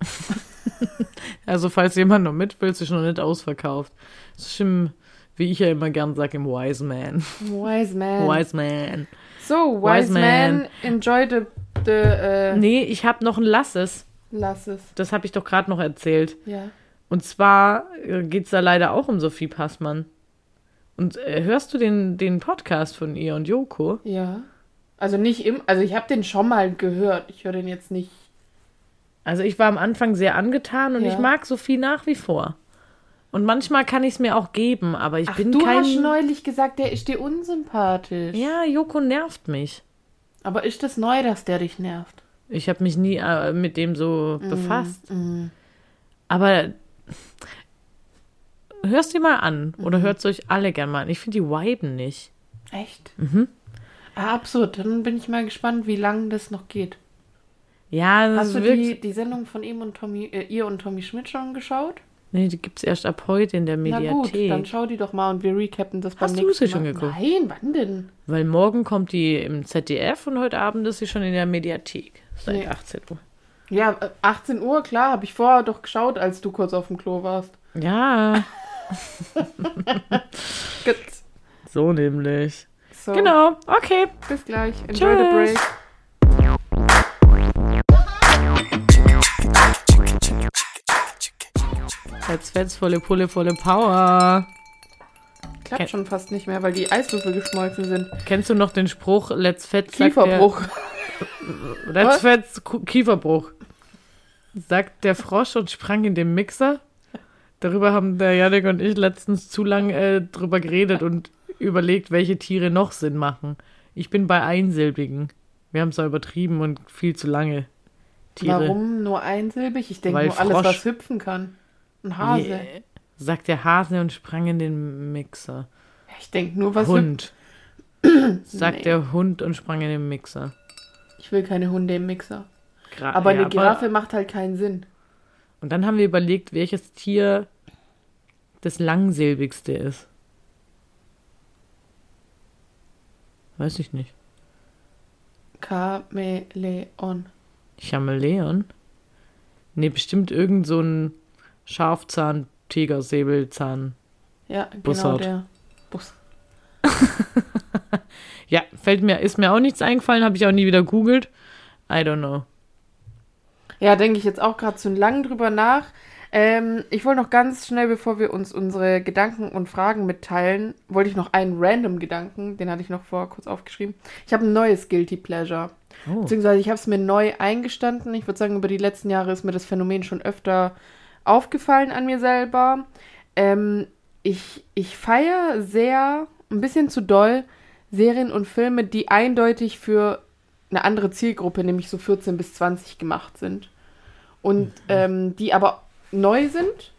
Also, falls jemand noch mit will, ist es noch nicht ausverkauft. Es ist im, wie ich ja immer gern sage, im Wise Man. Wise man. Wise Man. So, Wise, Wise man. man. enjoy the, the äh, Nee, ich habe noch ein Lasses. lass es. Das habe ich doch gerade noch erzählt. Ja. Und zwar geht es da leider auch um Sophie Passmann. Und äh, hörst du den, den Podcast von ihr und Joko? Ja. Also nicht im, also ich habe den schon mal gehört. Ich höre den jetzt nicht. Also ich war am Anfang sehr angetan und Ja. ich mag Sophie nach wie vor. Und manchmal kann ich es mir auch geben, aber ich Ach, bin du kein... hast neulich gesagt, der ist dir unsympathisch. ja, Joko nervt mich. Aber ist das neu, dass der dich nervt? Ich habe mich nie äh, mit dem so Mhm. befasst. Aber hörst dir mal an Mhm. oder hört es euch alle gern mal an. Ich finde die viben nicht. Echt? Mhm. Ah, absurd. Dann bin ich mal gespannt, wie lange das noch geht. Ja, das Hast du die, die Sendung von ihm und Tommy, äh, ihr und Tommy Schmidt schon geschaut? nee, die gibt es erst ab heute in der Na gut, Mediathek. dann schau die doch mal und wir recappen das beim Hast du nächsten sie schon geguckt? Nein, wann denn? Weil morgen kommt die im ZDF und heute Abend ist sie schon in der Mediathek. Seit Nee. 18 Uhr. Ja, äh, 18 Uhr, klar, habe ich vorher doch geschaut, als du kurz auf dem Klo warst. Ja, Gut. so nämlich. So, Genau, okay. bis gleich. Enjoy the Tschüss. break. Jetzt fetz volle Pulle, volle Power. Klappt Ken- schon fast nicht mehr, weil die Eiswürfel geschmolzen sind. Kennst du noch den Spruch, let's fetz, Kieferbruch. Der, let's fetz, Kieferbruch. Sagt der Frosch und sprang in den Mixer. Darüber haben der Janik und ich letztens zu lang äh, drüber geredet und überlegt, welche Tiere noch Sinn machen. Ich bin bei einsilbigen. Wir haben es ja übertrieben und viel zu lange. Tiere. Warum nur einsilbig? Ich denke nur alles, Frosch- was hüpfen kann. Ein Hase. Yeah. Sagt der Hase und sprang in den Mixer. Ich denke nur, was. Hund. Sagt Nee. der Hund und sprang in den Mixer. Ich will keine Hunde im Mixer. Gra Aber ja, eine Giraffe macht halt keinen Sinn. Und dann haben wir überlegt, welches Tier das langsilbigste ist. Weiß ich nicht. Chamäleon. Chameleon? Nee, bestimmt irgend so ein Scharfzahn, Tiger, Säbelzahn. Ja, genau Bussard. der. Bus. Ja, fällt mir, ist mir auch nichts eingefallen, habe ich auch nie wieder googelt. I don't know. Ja, denke ich jetzt auch gerade zu lang drüber nach. Ähm, ich wollte noch ganz schnell, bevor wir uns unsere Gedanken und Fragen mitteilen, wollte ich noch einen random Gedanken, den hatte ich noch vor kurz aufgeschrieben. Ich habe ein neues Guilty Pleasure. Oh. Beziehungsweise ich habe es mir neu eingestanden. Ich würde sagen, über die letzten Jahre ist mir das Phänomen schon öfter aufgefallen an mir selber. Ähm, ich ich feiere sehr, ein bisschen zu doll, Serien und Filme, die eindeutig für eine andere Zielgruppe, nämlich so 14 bis 20 gemacht sind. Und ähm, die aber neu sind.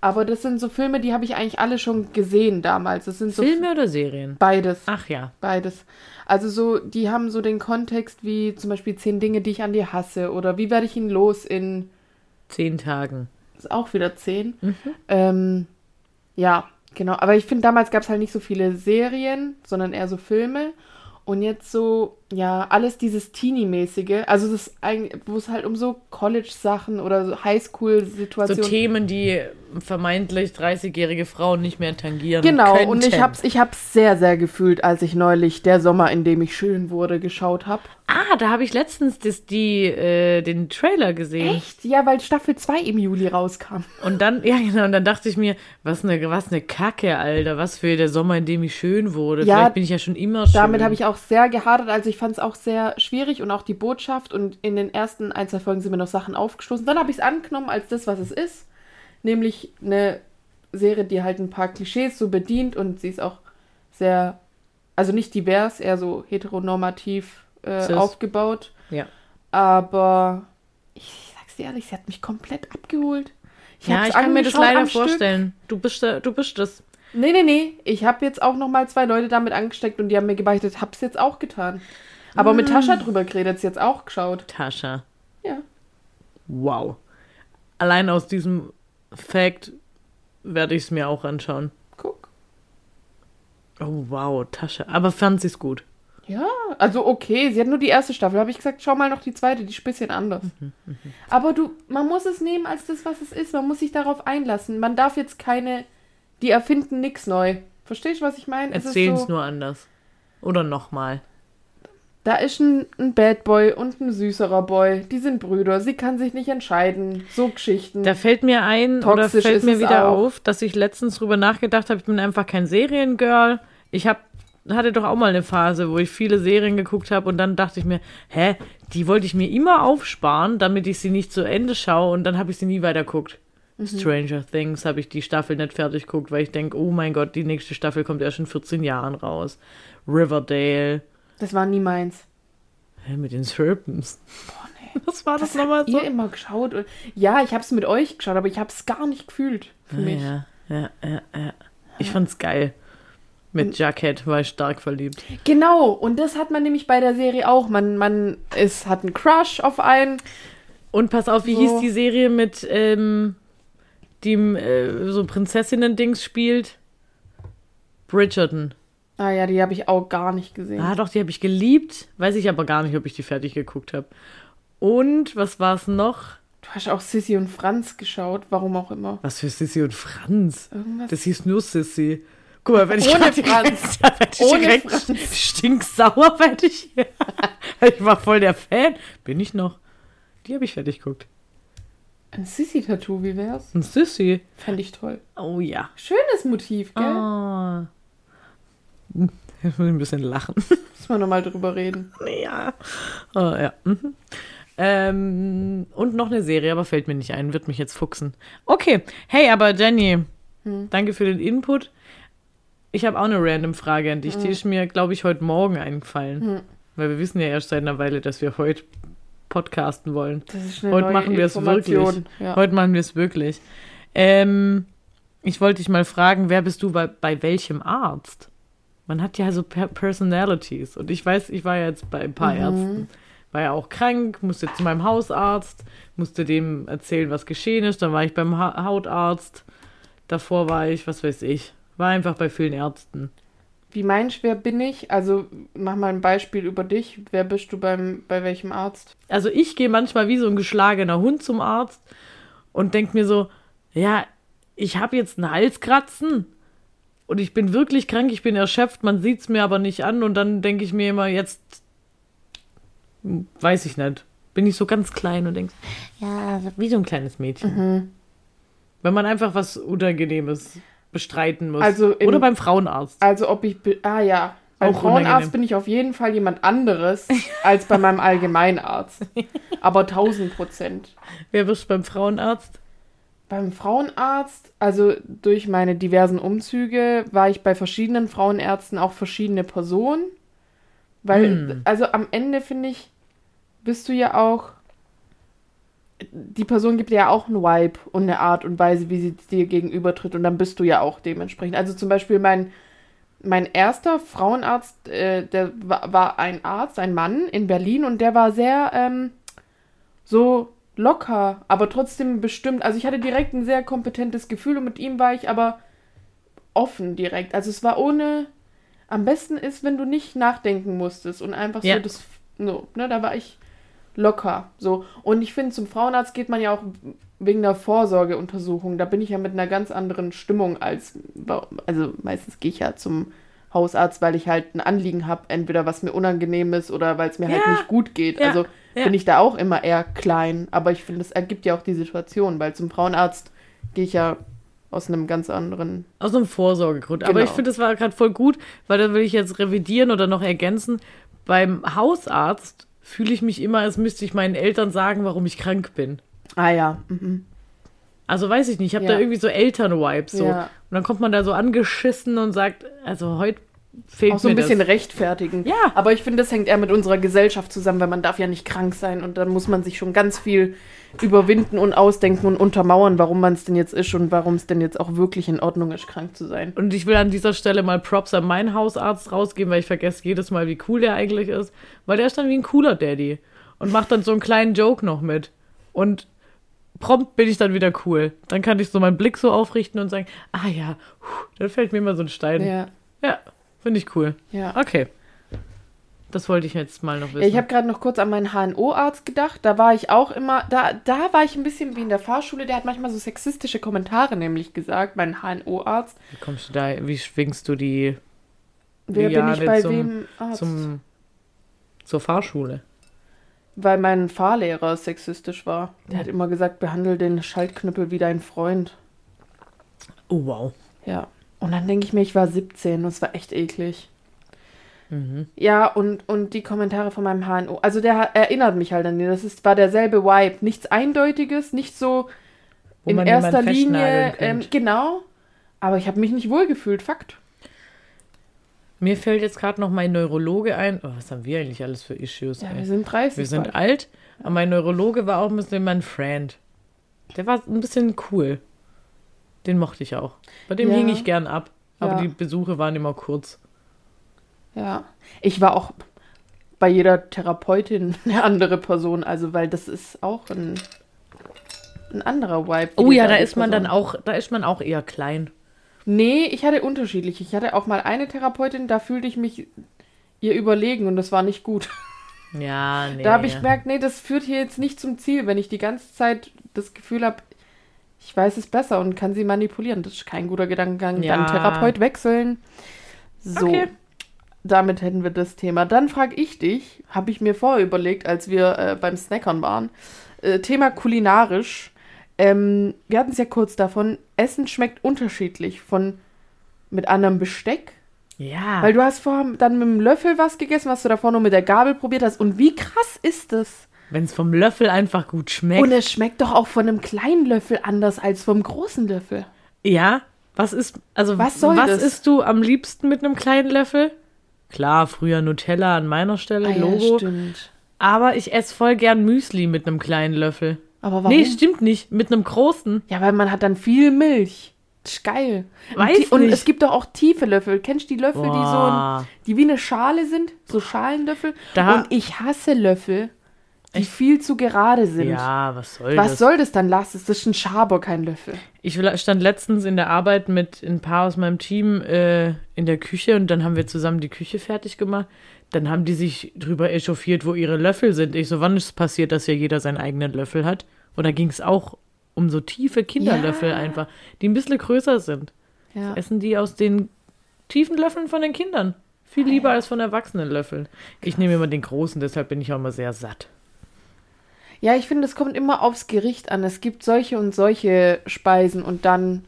Aber das sind so Filme, die habe ich eigentlich alle schon gesehen damals. Das sind so Filme oder Serien? beides. Ach ja. Beides. Also so, die haben so den Kontext wie zum Beispiel zehn Dinge, die ich an dir hasse oder wie werde ich ihn los in Zehn Tagen. Ist auch wieder zehn. Ähm, ja, genau. Aber ich finde, damals gab es halt nicht so viele Serien, sondern eher so Filme. Und jetzt so, ja, alles dieses Teenie-mäßige, also das ist eigentlich, wo es halt um so College-Sachen oder so So Highschool-Situationen Themen, die vermeintlich 30-jährige Frauen nicht mehr tangieren. Genau, könnten. und ich hab's, ich hab's sehr, sehr gefühlt, als ich neulich Der Sommer, in dem ich schön wurde, geschaut habe. Ah, da habe ich letztens das, die, äh, den Trailer gesehen. Echt? Ja, weil Staffel 2 im Juli rauskam. Und dann, ja genau, und dann dachte ich mir, was eine, was eine Kacke, Alter. Was für der Sommer, in dem ich schön wurde. Ja, Vielleicht bin ich ja schon immer schön. Damit habe ich auch sehr gehadert, also ich fand es auch sehr schwierig und auch die Botschaft und in den ersten ein, zwei Folgen sind mir noch Sachen aufgestoßen. Dann habe ich es angenommen als das, was es ist, nämlich eine Serie, die halt ein paar Klischees so bedient und sie ist auch sehr, also nicht divers, eher so heteronormativ äh, aufgebaut. Ja. Aber ich sag's dir ehrlich, sie hat mich komplett abgeholt. ja, hab's ich kann mir das leider Stück. vorstellen. Du bist, du bist das. Nee, nee, nee. Ich habe jetzt auch noch mal zwei Leute damit angesteckt und die haben mir gebeichtet, hab's jetzt auch getan. Aber mit Tascha drüber geredet, sie jetzt auch geschaut. Tascha. Ja. Wow. Allein aus diesem Fact werde ich es mir auch anschauen. Guck. Oh, wow, Tascha. Aber fand sie es gut. Ja, also okay, sie hat nur die erste Staffel. Habe ich gesagt, schau mal noch die zweite, die ist ein bisschen anders. Mhm, Aber du, man muss es nehmen als das, was es ist. Man muss sich darauf einlassen. Man darf jetzt keine, die erfinden nix neu. Verstehst du, was ich meine? Erzählen es so, nur anders. Oder nochmal. Da ist ein, ein Bad Boy und ein süßerer Boy. Die sind Brüder. Sie kann sich nicht entscheiden. So Geschichten. Da fällt mir ein, oder Toxisch fällt ist mir wieder auf, dass ich letztens drüber nachgedacht habe, ich bin einfach kein Seriengirl. Ich hab, hatte doch auch mal eine Phase, wo ich viele Serien geguckt habe und dann dachte ich mir, hä, die wollte ich mir immer aufsparen, damit ich sie nicht zu Ende schaue und dann habe ich sie nie weiter geguckt. Mhm. Stranger Things habe ich die Staffel nicht fertig geguckt, weil ich denke, oh mein Gott, die nächste Staffel kommt erst in 14 Jahren raus. Riverdale. Das war nie meins. Hä, mit den Serpents. Boah, nee. Was war das, Das nochmal so? ihr immer geschaut. Und, ja, ich habe es mit euch geschaut, aber ich habe es gar nicht gefühlt für mich. Ja, ja, ja, ja. Ich fand's geil. Mit Jacket war ich stark verliebt. Genau, und das hat man nämlich bei der Serie auch. Man, man ist, hat einen Crush auf einen. Und pass auf, wie So. hieß die Serie mit ähm, dem äh, so Prinzessinnen-Dings spielt? Bridgerton. Ah ja, die habe ich auch gar nicht gesehen. Ah, doch, die habe ich geliebt. Weiß ich aber gar nicht, ob ich die fertig geguckt habe. Und was war's noch? Du hast auch Sissy und Franz geschaut, warum auch immer. Was für Sissy und Franz? Irgendwas. Das hieß nur Sissy. Guck mal, wenn ich Ohne Franz. da werd ich Ohne direkt Franz. stinksauer, werde ich hier. Ich war voll der Fan. Bin ich noch? Die habe ich fertig geguckt. Ein Sissy-Tattoo, wie wär's? Ein Sissy. Fände ich toll. Oh ja. Schönes Motiv, gell? Oh. Jetzt muss ich ein bisschen lachen. Müssen wir nochmal drüber reden. ja. Oh, ja. Mhm. Ähm, und noch eine Serie, aber fällt mir nicht ein, wird mich jetzt fuchsen. Okay, hey, aber Jenny, Hm. danke für den Input. Ich habe auch eine random Frage an dich. Die ist mir, glaube ich, heute Morgen eingefallen. Hm. Weil wir wissen ja erst seit einer Weile, dass wir heute podcasten wollen. Das ist eine Heute machen wir es wirklich. Ja. Heute machen wir es wirklich. Ähm, ich wollte dich mal fragen, wer bist du bei, bei welchem Arzt? Man hat ja so per Personalities. Und ich weiß, ich war ja jetzt bei ein paar Mhm. Ärzten. War ja auch krank, musste zu meinem Hausarzt, musste dem erzählen, was geschehen ist. Dann war ich beim ha Hautarzt. Davor war ich, was weiß ich, war einfach bei vielen Ärzten. Wie meinst wer bin ich? Also, mach mal ein Beispiel über dich. Wer bist du beim, bei welchem Arzt? Also ich gehe manchmal wie so ein geschlagener Hund zum Arzt und denke mir so, ja, ich habe jetzt einen Halskratzen und ich bin wirklich krank, ich bin erschöpft, man sieht es mir aber nicht an und dann denke ich mir immer, jetzt weiß ich nicht, bin ich so ganz klein und denke, ja, wie so ein kleines Mädchen. Wenn man einfach was Unangenehmes bestreiten muss. Also in- Oder beim Frauenarzt. Also ob ich, ah ja, beim Frauenarzt unangenehm. bin ich auf jeden Fall jemand anderes als bei meinem Allgemeinarzt. Aber 1000 Prozent. Wer wirst beim Frauenarzt? Beim Frauenarzt, also durch meine diversen Umzüge, war ich bei verschiedenen Frauenärzten auch verschiedene Personen. Weil, Hm. also am Ende finde ich, bist du ja auch. Die Person gibt dir ja auch einen Vibe und eine Art und Weise, wie sie dir gegenübertritt. Und dann bist du ja auch dementsprechend. Also zum Beispiel mein, mein erster Frauenarzt, äh, der war, war ein Arzt, ein Mann in Berlin und der war sehr ähm, so locker, aber trotzdem bestimmt. Also ich hatte direkt ein sehr kompetentes Gefühl und mit ihm war ich aber offen direkt. Also es war ohne. Am besten ist, wenn du nicht nachdenken musstest und einfach Ja. so das. So, ne, da war ich locker. So. Und ich finde, zum Frauenarzt geht man ja auch wegen der Vorsorgeuntersuchung. Da bin ich ja mit einer ganz anderen Stimmung als. Also meistens gehe ich ja zum Hausarzt, weil ich halt ein Anliegen habe, entweder was mir unangenehm ist oder weil es mir halt Ja. nicht gut geht. Ja. Also Ja. bin ich da auch immer eher klein. Aber ich finde, das ergibt ja auch die Situation, weil zum Frauenarzt gehe ich ja aus einem ganz anderen. Aus einem Vorsorgegrund. Aber Genau. ich finde, das war gerade voll gut, weil da will ich jetzt revidieren oder noch ergänzen. Beim Hausarzt fühle ich mich immer, als müsste ich meinen Eltern sagen, warum ich krank bin. Ah ja. Mhm. Also weiß ich nicht, ich habe Ja. da irgendwie so Eltern-Vibes. So. Ja. Und dann kommt man da so angeschissen und sagt, also heute fehlt Auch so ein bisschen das. rechtfertigen. Ja. Aber ich finde, das hängt eher mit unserer Gesellschaft zusammen, weil man darf ja nicht krank sein und dann muss man sich schon ganz viel überwinden und ausdenken und untermauern, warum man es denn jetzt ist und warum es denn jetzt auch wirklich in Ordnung ist, krank zu sein. Und ich will an dieser Stelle mal Props an meinen Hausarzt rausgeben, weil ich vergesse jedes Mal, wie cool der eigentlich ist. Weil der ist dann wie ein cooler Daddy und macht dann so einen kleinen Joke noch mit. Und prompt bin ich dann wieder cool. Dann kann ich so meinen Blick so aufrichten und sagen, ah ja, dann fällt mir immer so ein Stein. Ja, Ja, finde ich cool. ja. Okay. Das wollte ich jetzt mal noch wissen. Ich habe gerade noch kurz an meinen HNO-Arzt gedacht. Da war ich auch immer, da, da war ich ein bisschen wie in der Fahrschule. Der hat manchmal so sexistische Kommentare nämlich gesagt, mein HNO-Arzt. wie kommst du da, wie schwingst du die Wer bin ich bei zum- wem Arzt? zum, zur Fahrschule? Weil mein Fahrlehrer sexistisch war. Der hat immer gesagt, behandle den Schaltknüppel wie dein Freund. Oh, wow. Ja. Und dann denke ich mir, ich war 17 und es war echt eklig. Mhm. Ja, und, und die Kommentare von meinem HNO. Also der erinnert mich halt an den. Das ist, war derselbe Vibe. Nichts Eindeutiges, nicht so Wo in erster Linie. Ähm, genau. Aber ich habe mich nicht wohlgefühlt, Fakt. Mir fällt jetzt gerade noch mein Neurologe ein. Oh, was haben wir eigentlich alles für Issues? Ja, ey? wir sind 30. Wir sind bald. alt, aber mein Neurologe war auch ein bisschen mein Friend. Der war ein bisschen cool. Den mochte ich auch. Bei dem Ja. hing ich gern ab. Aber Ja. die Besuche waren immer kurz. Ja. Ich war auch bei jeder Therapeutin eine andere Person. Also, weil das ist auch ein, ein anderer Vibe. Oh ja, da ist man dann Person. auch, da ist man auch eher klein. Nee, ich hatte unterschiedlich. Ich hatte auch mal eine Therapeutin, da fühlte ich mich ihr überlegen und das war nicht gut. Ja, nee. Da habe ich gemerkt, nee, das führt hier jetzt nicht zum Ziel, wenn ich die ganze Zeit das Gefühl habe, ich weiß es besser und kann sie manipulieren. Das ist kein guter Gedankengang. Ja. Dann Therapeut wechseln. So, Okay. damit hätten wir das Thema. Dann frage ich dich, habe ich mir vorher überlegt, als wir äh, beim Snackern waren, äh, Thema kulinarisch. Ähm, wir hatten es ja kurz davon, Essen schmeckt unterschiedlich von mit anderem Besteck. Ja. Weil du hast vorher dann mit dem Löffel was gegessen, was du davor nur mit der Gabel probiert hast. Und wie krass ist das? Wenn es vom Löffel einfach gut schmeckt. Und es schmeckt doch auch von einem kleinen Löffel anders als vom großen Löffel. ja. Was ist, also Was soll was das? isst du am liebsten mit einem kleinen Löffel? Klar, früher Nutella an meiner Stelle, Ah ja, Logo. stimmt. Aber ich esse voll gern Müsli mit einem kleinen Löffel. Aber warum? Nee, stimmt nicht. Mit einem großen. ja, weil man hat dann viel Milch. Das ist geil. Weiß und, und es gibt doch auch tiefe Löffel. Kennst du die Löffel, die so Boah. ein, die wie eine Schale sind? So Schalenlöffel? Da- und ich hasse Löffel, die viel zu gerade sind. Ja, was soll Was das? soll das dann? Lass es. Das ist ein Schaber, kein Löffel. Ich stand letztens in der Arbeit mit ein paar aus meinem Team äh, in der Küche und dann haben wir zusammen die Küche fertig gemacht. Dann haben die sich drüber echauffiert, wo ihre Löffel sind. Ich so, wann ist es passiert, dass hier jeder seinen eigenen Löffel hat? Oder ging es auch um so tiefe Kinderlöffel Ja. einfach, die ein bisschen größer sind? Ja. Essen die aus den tiefen Löffeln von den Kindern. Viel lieber als von erwachsenen Löffeln. Ich nehme immer den großen, deshalb bin ich auch immer sehr satt. Ja, ich finde, es kommt immer aufs Gericht an. Es gibt solche und solche Speisen und dann.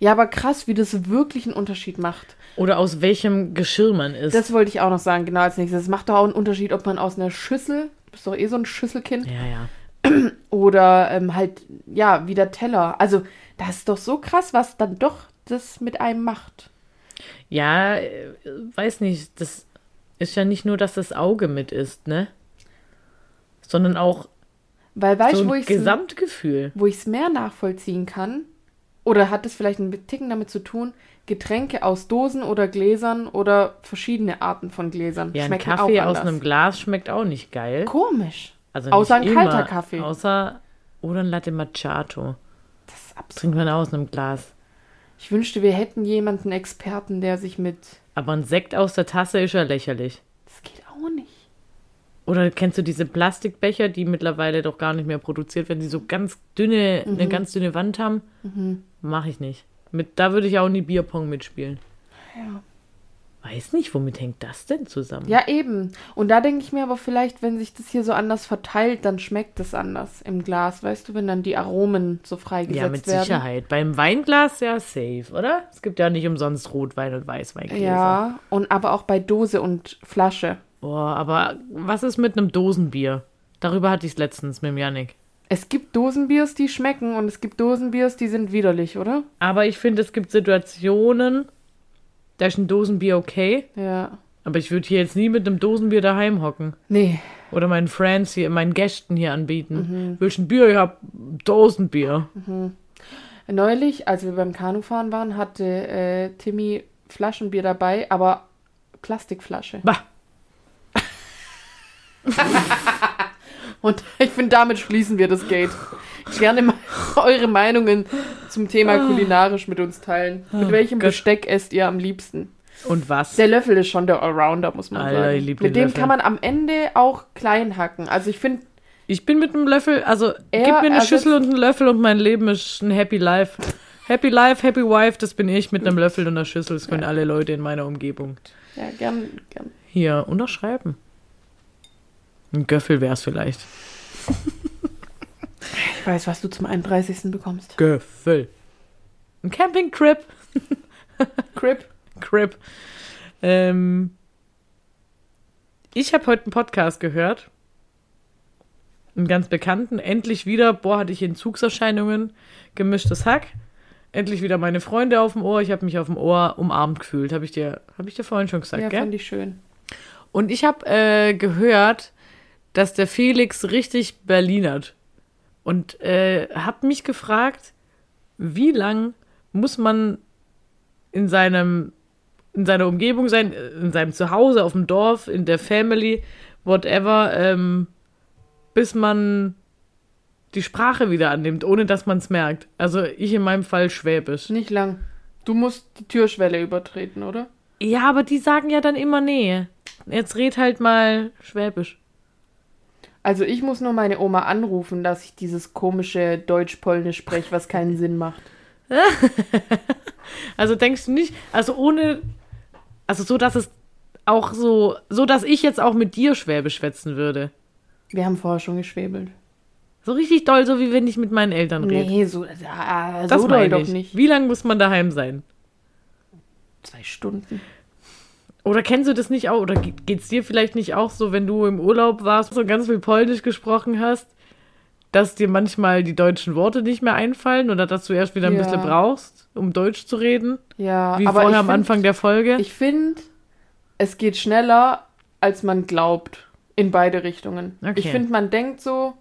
Ja, aber krass, wie das wirklich einen Unterschied macht. Oder aus welchem Geschirr man isst. Das wollte ich auch noch sagen, genau als nächstes. Es macht doch auch einen Unterschied, ob man aus einer Schüssel, du bist doch eh so ein Schüsselkind, ja, ja. oder ähm, halt, ja, wie der Teller. Also, das ist doch so krass, was dann doch das mit einem macht. Ja, äh, weiß nicht, das ist ja nicht nur, dass das Auge mit ist, ne? Sondern auch Weil, weißt so du, wo ein ich Gesamtgefühl. wo ich es mehr nachvollziehen kann, oder hat es vielleicht einen Ticken damit zu tun, Getränke aus Dosen oder Gläsern oder verschiedene Arten von Gläsern Ja, ein schmecken Kaffee auch aus einem Glas schmeckt auch nicht geil. Komisch. Also Außer ein immer, kalter Kaffee. Außer oder ein Latte Macchiato. Das ist absurd. Trinkt man aus einem Glas. Ich wünschte, wir hätten jemanden Experten, der sich mit. Aber ein Sekt aus der Tasse ist ja lächerlich. Das geht auch nicht. Oder kennst du diese Plastikbecher, die mittlerweile doch gar nicht mehr produziert werden, die so ganz dünne, Mhm. eine ganz dünne Wand haben? Mach ich nicht. Mit, da würde ich auch nie Bierpong mitspielen. Ja. Weiß nicht, womit hängt das denn zusammen? Ja, eben. Und da denke ich mir aber vielleicht, wenn sich das hier so anders verteilt, dann schmeckt es anders im Glas. Weißt du, wenn dann die Aromen so freigesetzt Ja, mit werden. Sicherheit. Beim Weinglas ja safe, oder? Es gibt ja nicht umsonst Rotwein und Weißweingläser. Ja, und aber auch bei Dose und Flasche. Boah, aber was ist mit einem Dosenbier? Darüber hatte ich es letztens mit dem Yannick. Es gibt Dosenbiers, die schmecken und es gibt Dosenbiers, die sind widerlich, oder? Aber ich finde, es gibt Situationen, da ist ein Dosenbier okay, Ja. aber ich würde hier jetzt nie mit einem Dosenbier daheim hocken. Nee. Oder meinen Friends hier, meinen Gästen hier anbieten. Willst du ein Bier? Ich hab Dosenbier. Neulich, als wir beim Kanufahren waren, hatte äh, Timmy Flaschenbier dabei, aber Plastikflasche. Bah. Und ich finde, damit schließen wir das Gate. Ich gerne mal eure Meinungen zum Thema kulinarisch mit uns teilen. Mit welchem Gott. Besteck esst ihr am liebsten? Und was? Der Löffel ist schon der Allrounder, muss man Alter, sagen. mit dem Löffel. kann man am Ende auch klein hacken. Also ich finde, Ich bin mit einem Löffel, also gib mir eine ersetzt- Schüssel und einen Löffel und mein Leben ist ein Happy Life. Happy Life, Happy Wife, das bin ich mit einem Löffel und einer Schüssel. Das können alle Leute in meiner Umgebung. ja, gern, gern. Hier, unterschreiben. Ein Göffel wär's vielleicht. Ich weiß, was du zum 31. bekommst. Göffel. Ein Campingtrip. Crip. Crip. Ähm, ich habe heute einen Podcast gehört. Einen ganz bekannten. Endlich wieder, boah, hatte ich Entzugserscheinungen. Gemischtes Hack. Endlich wieder meine Freunde auf dem Ohr. Ich habe mich auf dem Ohr umarmt gefühlt. Habe ich dir, habe ich dir vorhin schon gesagt, Ja, gell? fand ich schön. Und ich habe äh, gehört, dass der Felix richtig Berlinert. Und äh, habe mich gefragt, wie lang muss man in seinem in seiner Umgebung sein, äh, in seinem Zuhause, auf dem Dorf, in der Family, whatever, ähm, bis man die Sprache wieder annimmt, ohne dass man es merkt. Also ich in meinem Fall Schwäbisch. Nicht lang. Du musst die Türschwelle übertreten, oder? Ja, aber die sagen ja dann immer nee. Jetzt red halt mal Schwäbisch. Also ich muss nur meine Oma anrufen, dass ich dieses komische Deutsch-Polnisch spreche, was keinen Sinn macht. Also denkst du nicht, also ohne, also so, dass es auch so, so, dass ich jetzt auch mit dir Schwäbisch schwätzen würde. Wir haben vorher schon geschwebelt. So richtig doll, so wie wenn ich mit meinen Eltern rede. Nee, so, ah, das so doll doch ich. nicht. Wie lange muss man daheim sein? Zwei Stunden. Oder kennst du das nicht auch? Oder ge- geht's dir vielleicht nicht auch so, wenn du im Urlaub warst und ganz viel Polnisch gesprochen hast, dass dir manchmal die deutschen Worte nicht mehr einfallen oder dass du erst wieder ein Ja. bisschen brauchst, um Deutsch zu reden? Ja, Wie aber vorher am find- Anfang der Folge? Ich finde, es geht schneller, als man glaubt. In beide Richtungen. Okay. Ich finde, man denkt so,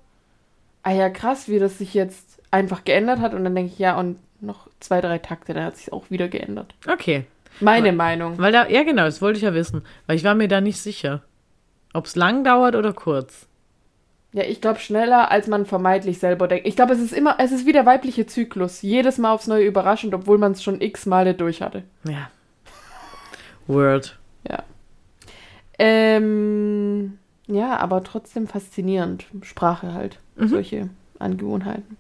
ah ja, krass, wie das sich jetzt einfach geändert hat. Und dann denke ich, ja, und noch zwei, drei Takte, dann hat sich auch wieder geändert. okay. Meine Aber- Meinung. Weil da, ja genau, das wollte ich ja wissen. Weil ich war mir da nicht sicher. Ob es lang dauert oder kurz. Ja, ich glaube schneller, als man vermeintlich selber denkt. Ich glaube, es ist immer, es ist wie der weibliche Zyklus. Jedes Mal aufs Neue überraschend, obwohl man es schon x Male durch hatte. Ja. Word. Ja. Ähm, ja, aber trotzdem faszinierend. Sprache halt. Mhm. Solche Angewohnheiten.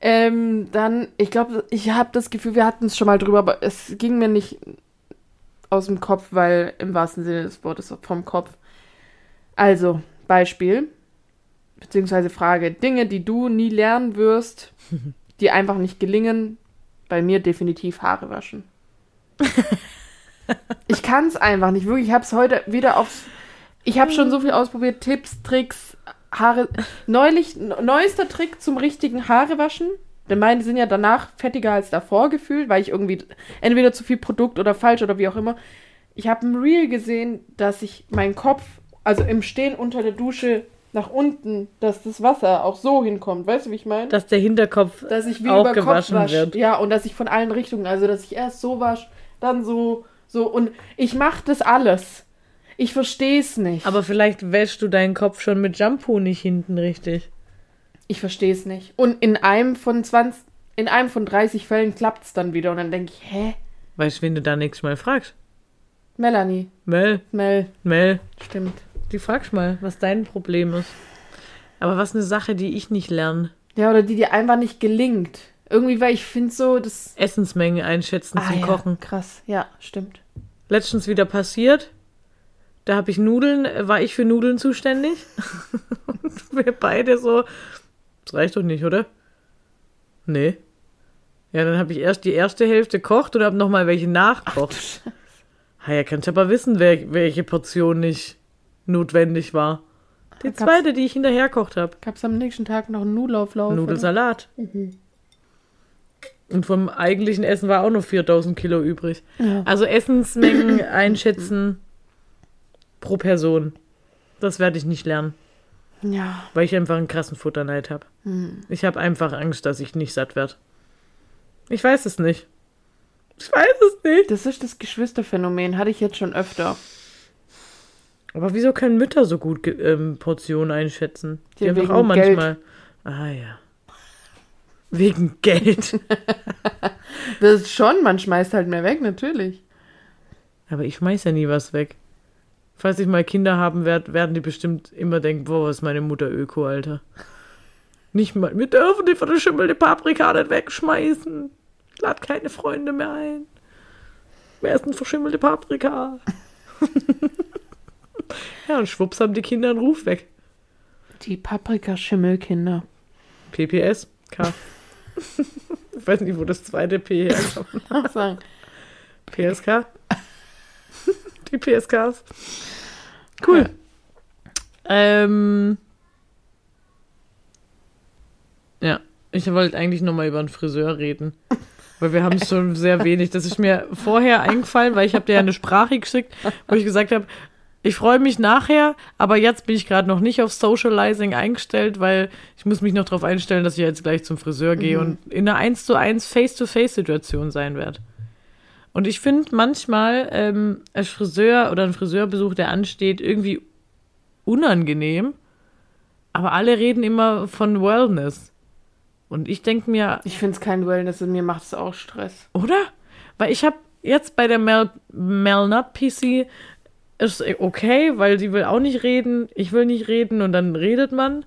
Ähm, dann, ich glaube, ich habe das Gefühl, wir hatten es schon mal drüber, aber es ging mir nicht aus dem Kopf, weil im wahrsten Sinne des Wortes vom Kopf. Also, Beispiel. beziehungsweise Frage, Dinge, die du nie lernen wirst, die einfach nicht gelingen, bei mir definitiv Haare waschen. ich kann es einfach nicht, wirklich. Ich habe es heute wieder aufs. Ich habe schon so viel ausprobiert, Tipps, Tricks, Haare. Neulich, neuester Trick zum richtigen Haare waschen. Denn meine sind ja danach fettiger als davor gefühlt, weil ich irgendwie entweder zu viel Produkt oder falsch oder wie auch immer. Ich habe ein Reel gesehen, dass ich meinen Kopf, also im Stehen unter der Dusche nach unten, dass das Wasser auch so hinkommt. Weißt du, wie ich meine? Dass der Hinterkopf Dass ich wie auch gewaschen wasch. wird. Ja, und dass ich von allen Richtungen, also dass ich erst so wasch, dann so, so. Und ich mache das alles. Ich verstehe es nicht. Aber vielleicht wäschst du deinen Kopf schon mit Shampoo nicht hinten richtig. ich verstehe es nicht. Und in einem von 20, in einem von 30 Fällen klappt es dann wieder. Und dann denke ich, hä? Weißt du, wen du da nächstes Mal fragst? Melanie, Mel, Mel, Mel, stimmt. die fragst mal, was dein Problem ist. Aber was eine Sache, die ich nicht lerne. Ja, oder die dir einfach nicht gelingt. Irgendwie, weil ich finde so, das. Essensmengen einschätzen zum Ah ja, Kochen. Krass, ja, stimmt. Letztens wieder passiert. Da habe ich Nudeln, äh, war ich für Nudeln zuständig. Und wir beide so, das reicht doch nicht, oder? Nee. Ja, dann habe ich erst die erste Hälfte gekocht und habe nochmal welche nachgekocht. Ha, ja, kannst aber wissen, wer, welche Portion nicht notwendig war. Die Gab's- zweite, die ich hinterher gekocht habe. Gab's am nächsten Tag noch einen Nudelauflauf? Nudelsalat. Und vom eigentlichen Essen war auch noch 4000 Kilo übrig. Ja. Also Essensmengen einschätzen pro Person. Das werde ich nicht lernen, Ja. weil ich einfach einen krassen Futterneid habe. Hm. Ich habe einfach Angst, dass ich nicht satt werde. Ich weiß es nicht. Ich weiß es nicht. Das ist das Geschwisterphänomen, hatte ich jetzt schon öfter. Aber wieso können Mütter so gut ähm, Portionen einschätzen? Die Ja, haben doch auch Geld. manchmal. Ah ja. Wegen Geld. Das ist schon, man schmeißt halt mehr weg, natürlich. Aber ich schmeiß ja nie was weg. Falls ich mal Kinder haben werde, werden die bestimmt immer denken, boah, was ist meine Mutter Öko, Alter. Nicht mal, wir dürfen die verschimmelte Paprika nicht wegschmeißen. Ich lade keine Freunde mehr ein. Wer ist denn verschimmelte Paprika? ja, und schwupps haben die Kinder einen Ruf weg. Die Paprikaschimmelkinder. PPS, K. ich weiß nicht, wo das zweite P herkommt. PSK? Die PSKs. Cool. Ähm. Ja, ich wollte eigentlich nochmal über einen Friseur reden. Weil wir haben es schon sehr wenig. Das ist mir vorher eingefallen, weil ich habe dir ja eine Sprache geschickt, wo ich gesagt habe, ich freue mich nachher, aber jetzt bin ich gerade noch nicht auf Socializing eingestellt, weil ich muss mich noch darauf einstellen, dass ich jetzt gleich zum Friseur gehe und in einer 1 zu 1 Face-to-Face-Situation sein werde. Und ich finde manchmal ähm, als Friseur oder ein Friseurbesuch, der ansteht, irgendwie unangenehm. Aber alle reden immer von Wellness. Und ich denke mir, Ich finde es kein Wellness und mir macht es auch Stress. oder? Weil ich habe jetzt bei der Mel, Mel Nut PC ist okay, weil sie will auch nicht reden, ich will nicht reden und dann redet man.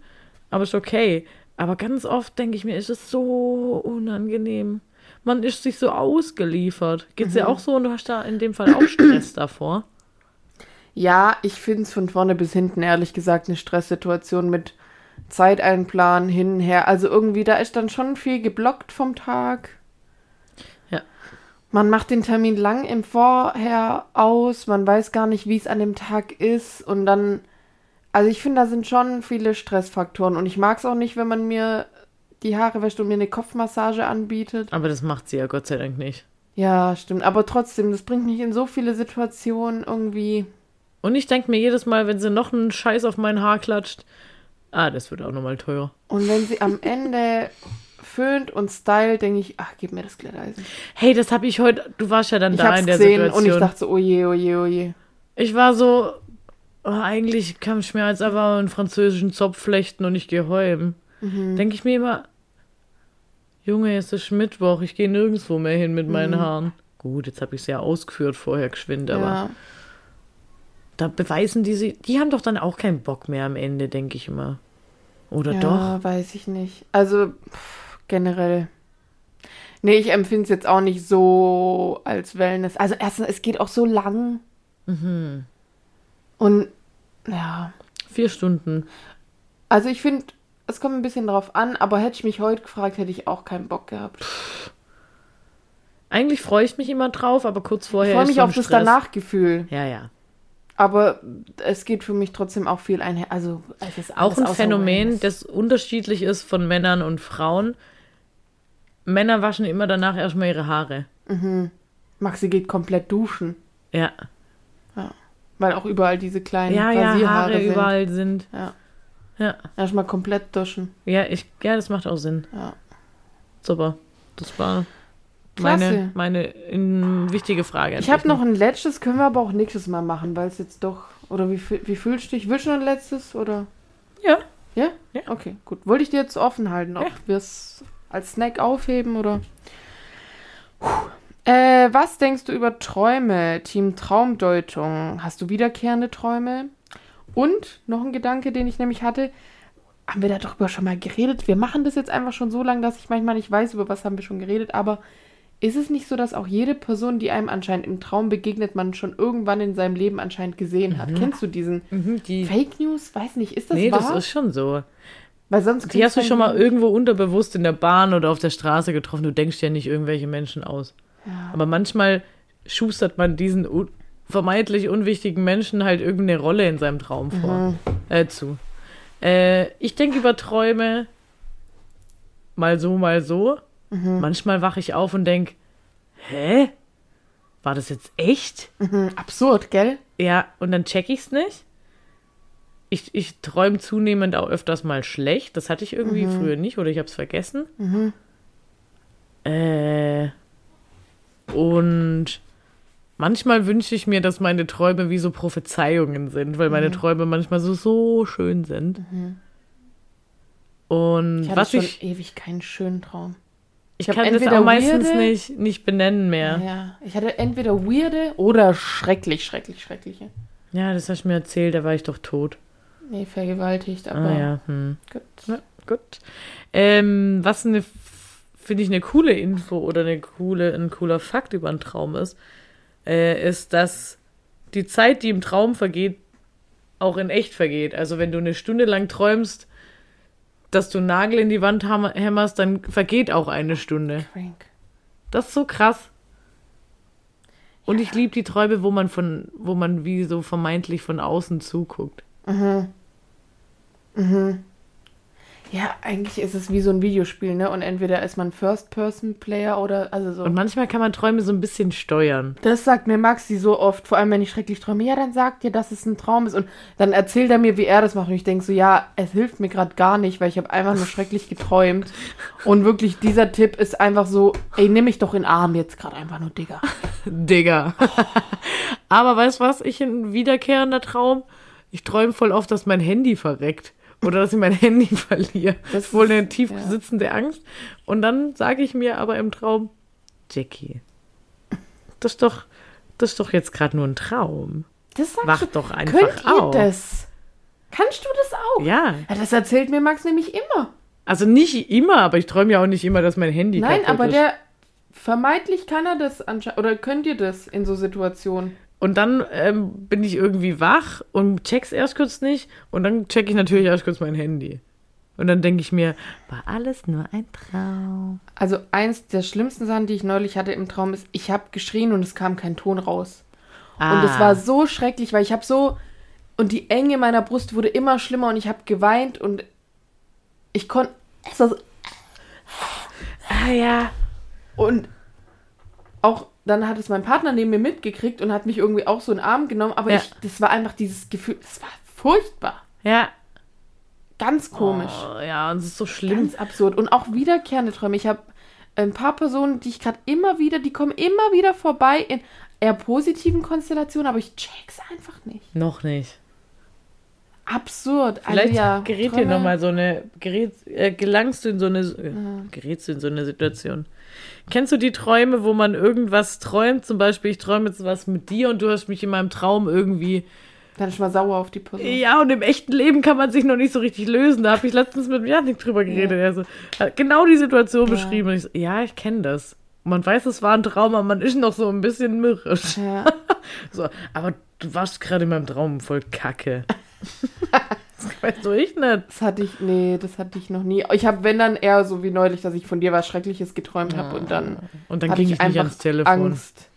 Aber ist okay. Aber ganz oft denke ich mir, ist es so unangenehm. Man ist sich so ausgeliefert. Geht's dir auch so und du hast da in dem Fall auch Stress davor? Ja, ich finde es von vorne bis hinten ehrlich gesagt eine Stresssituation mit Zeiteinplan hin und her. Also irgendwie, da ist dann schon viel geblockt vom Tag. Ja. Man macht den Termin lang im Vorher aus, man weiß gar nicht, wie es an dem Tag ist und dann, also ich finde, da sind schon viele Stressfaktoren und ich mag es auch nicht, wenn man mir die Haare wäscht und mir eine Kopfmassage anbietet. Aber das macht sie ja Gott sei Dank nicht. Ja, stimmt, aber trotzdem, das bringt mich in so viele Situationen irgendwie. Und ich denke mir jedes Mal, wenn sie noch einen Scheiß auf mein Haar klatscht, ah, das wird auch nochmal teurer. Und wenn sie am Ende föhnt und stylt, denke ich, ach, gib mir das Glätteisen. Hey, das habe ich heute, du warst ja dann Ich da in der gesehen Situation. und ich dachte so, oh je, oh je, oh je. Ich war so, oh, eigentlich kann ich mir jetzt einfach einen französischen Zopf flechten und ich gehe heim. Mhm. Denke ich mir immer, Junge, es ist Mittwoch, ich gehe nirgendwo mehr hin mit meinen Haaren. Gut, jetzt habe ich es ja ausgeführt vorher geschwind, aber Mhm. Ja. da beweisen die sie, die haben doch dann auch keinen Bock mehr am Ende, denke ich immer. Oder ja, doch? weiß ich nicht. Also pff, generell. Nee, ich empfinde es jetzt auch nicht so als Wellness. Also erstens, es geht auch so lang. Mhm. Und ja, Vier Stunden. Also ich finde, es kommt ein bisschen drauf an, aber hätte ich mich heute gefragt, hätte ich auch keinen Bock gehabt. Eigentlich freue ich mich immer drauf, aber kurz Ich vorher freue ist mich schon auf das Stress. Danachgefühl. Ja, ja. Aber es geht für mich trotzdem auch viel einher. Also es ist Auch ein Phänomen, das unterschiedlich ist von Männern und Frauen. Männer waschen immer danach erstmal ihre Haare. Maxi geht komplett duschen, Ja. weil auch überall diese kleinen Ja, ja, Haare sind. überall sind. Ja. Ja. Erstmal komplett duschen. Ja, ich, ja, das macht auch Sinn. Ja. Super. Das war meine, meine in, wichtige Frage. Ich habe dich noch ein letztes, können wir aber auch nächstes Mal machen, weil es jetzt doch. Oder wie, wie fühlst du dich? Willst du noch ein letztes? Oder? Ja. Ja? Ja. Okay, gut. Wollte ich dir jetzt offen halten, ob Ja. wir es als Snack aufheben oder. Äh, was denkst du über Träume? Team Traumdeutung. Hast du wiederkehrende Träume? Und noch ein Gedanke, den ich nämlich hatte. Haben wir darüber schon mal geredet? Wir machen das jetzt einfach schon so lange, dass ich manchmal nicht weiß, über was haben wir schon geredet. Aber ist es nicht so, dass auch jede Person, die einem anscheinend im Traum begegnet, man schon irgendwann in seinem Leben anscheinend gesehen hat? Kennst du diesen Mhm, die, Fake News? Weiß nicht, ist das nee, wahr? das ist schon so. Weil sonst Die hast du schon mal irgendwo unterbewusst in der Bahn oder auf der Straße getroffen. Du denkst ja nicht irgendwelche Menschen aus. Ja. Aber manchmal schustert man diesen vermeintlich unwichtigen Menschen halt irgendeine Rolle in seinem Traum vor. Mhm. Äh, zu. Äh, ich denke über Träume mal so, mal so. Mhm. Manchmal wache ich auf und denke, hä? War das jetzt echt? Mhm, absurd, gell? Ja, und dann check ich's nicht. Ich, ich träume zunehmend auch öfters mal schlecht. Das hatte ich irgendwie Mhm. früher nicht oder ich hab's vergessen. Äh, und manchmal wünsche ich mir, dass meine Träume wie so Prophezeiungen sind, weil Mhm. meine Träume manchmal so, so schön sind. Und Ich hatte was schon ich, ewig keinen schönen Traum. ich hab kann das auch meistens weirde- nicht, nicht benennen mehr. Ja. Ich hatte entweder weirde oder schrecklich, schrecklich, schreckliche. Ja, das hast du mir erzählt, da war ich doch tot. Nee, vergewaltigt, aber Ah ja, hm. gut. Ja, gut. Ähm, was eine, finde ich, eine coole Info oder eine coole, ein cooler Fakt über einen Traum ist, äh, ist, dass die Zeit, die im Traum vergeht, auch in echt vergeht. Also wenn du eine Stunde lang träumst, dass du einen Nagel in die Wand hämmerst, dann vergeht auch eine Stunde. Crank. Das ist so krass. Und ich liebe die Träume, wo man von, wo man wie so vermeintlich von außen zuguckt. Ja, eigentlich ist es wie so ein Videospiel, ne? Und entweder ist man First-Person-Player oder, also so. Und manchmal kann man Träume so ein bisschen steuern. Das sagt mir Maxi so oft, vor allem wenn ich schrecklich träume. Ja, dann sagt dir, dass es ein Traum ist. Und dann erzählt er mir, wie er das macht. Und ich denke so, ja, es hilft mir gerade gar nicht, weil ich habe einfach nur schrecklich geträumt. Und wirklich, dieser Tipp ist einfach so, ey, nimm mich doch in den Arm jetzt gerade einfach nur, Digga. Digga. Aber weißt du was? Ich ein wiederkehrender Traum. Ich träume voll oft, dass mein Handy verreckt. Oder dass ich mein Handy verliere. Das ist wohl eine tief ja. sitzende Angst. Und dann sage ich mir aber im Traum, Jackie, das ist doch, das ist doch jetzt gerade nur ein Traum. Das sagst Wach du. doch einfach Könnt ihr auf. das? Kannst du das auch? Ja, Ja, das erzählt mir Max nämlich immer. also nicht immer, aber ich träume ja auch nicht immer, dass mein Handy Nein, aber ist. der vermeintlich kann er das anscheinend. Oder könnt ihr das in so Situationen? Und dann ähm, bin ich irgendwie wach und check's erst kurz nicht. Und dann check ich natürlich erst kurz mein Handy. Und dann denke ich mir, war alles nur ein Traum. Also eins der schlimmsten Sachen, die ich neulich hatte im Traum, ist, ich habe geschrien und es kam kein Ton raus. Ah, Und es war so schrecklich, weil ich habe so und die Enge meiner Brust wurde immer schlimmer und ich habe geweint und ich konnte es war so, ah ja. und auch dann hat es mein Partner neben mir mitgekriegt und hat mich irgendwie auch so in den Arm genommen, aber Ja. ich das war einfach dieses Gefühl, das war furchtbar, Ja. ganz komisch. Oh, ja, und es ist so schlimm. Ganz absurd. Und auch wiederkehrende Träume. Ich habe ein paar Personen, die ich gerade immer wieder, die kommen immer wieder vorbei in eher positiven Konstellationen, aber ich check's einfach nicht. Noch nicht. Absurd. Vielleicht also, ja, gerät dir nochmal so eine, gerät, äh, gelangst du in so eine, äh, gerätst du in so eine Situation. Kennst du die Träume, wo man irgendwas träumt? Zum Beispiel, ich träume jetzt was mit dir und du hast mich in meinem Traum irgendwie Dann ist mal sauer auf die Person. Ja, und im echten Leben kann man sich noch nicht so richtig lösen. Da habe ich letztens mit Janik drüber geredet. Er so, hat genau die Situation Ja. beschrieben. Und ich so, ja, ich kenne das. Man weiß, es war ein Traum, aber man ist noch so ein bisschen mürrisch. Ja. So, aber du warst gerade in meinem Traum voll kacke. Das weiß doch ich nicht. Das hatte ich, nee, das hatte ich noch nie. Ich habe, wenn dann eher so wie neulich, dass ich von dir was Schreckliches geträumt habe und dann Und dann ging ich ich nicht einfach ans Telefon. Angst.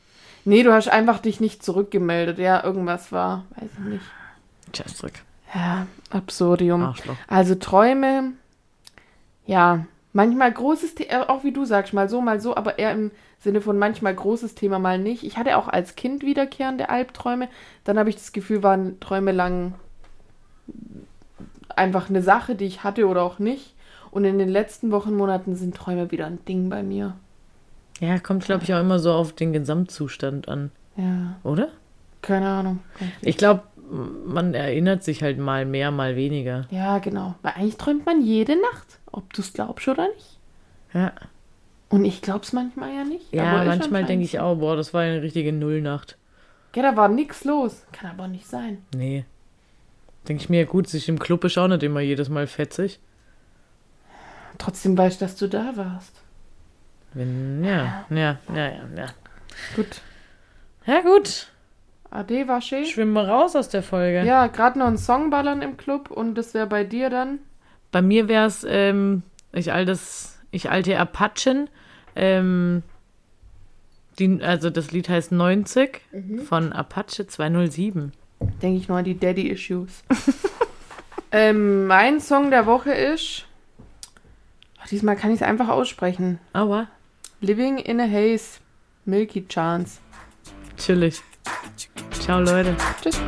Nee, du hast einfach dich nicht zurückgemeldet. Ja, irgendwas war, weiß ich nicht. Scheißdreck. Ja, Absurdium. Arschloch. Also Träume, ja, manchmal großes Thema, auch wie du sagst, mal so, mal so, aber eher im Sinne von manchmal großes Thema, mal nicht. Ich hatte auch als Kind wiederkehrende Albträume. Dann habe ich das Gefühl, waren Träume lang einfach eine Sache, die ich hatte oder auch nicht. Und in den letzten Wochen, Monaten sind Träume wieder ein Ding bei mir. Ja, kommt, glaube ich, auch immer so auf den Gesamtzustand an, Ja, oder? keine Ahnung. Ich glaube, man erinnert sich halt mal mehr, mal weniger. Ja, genau. Weil eigentlich träumt man jede Nacht, ob du es glaubst oder nicht. Ja, Und ich glaub's manchmal ja nicht. ja manchmal denke ich auch, boah, das war eine richtige Nullnacht. Ja, da war nix los. Kann aber nicht sein. Nee. Denke ich mir, gut, sich im Club ist auch nicht immer jedes Mal fetzig. Trotzdem weißt du, dass du da warst. Wenn, ja, ja, ja, ja, ja. Gut. Ja, gut. Ade, war schön. Schwimmen wir raus aus der Folge. Ja, gerade noch einen Song ballern im Club und das wäre bei dir dann. Bei mir wäre es, ähm, ich altes, ich alte Apachen. Ähm, die, also das Lied heißt 90 von Apache 207. Denke ich nur an die Daddy Issues. ähm, mein Song der Woche ist. Ach, diesmal kann ich es einfach aussprechen. Aua, Living in a Haze. Milky Chance. chillig. Ciao, Leute. Tschüss.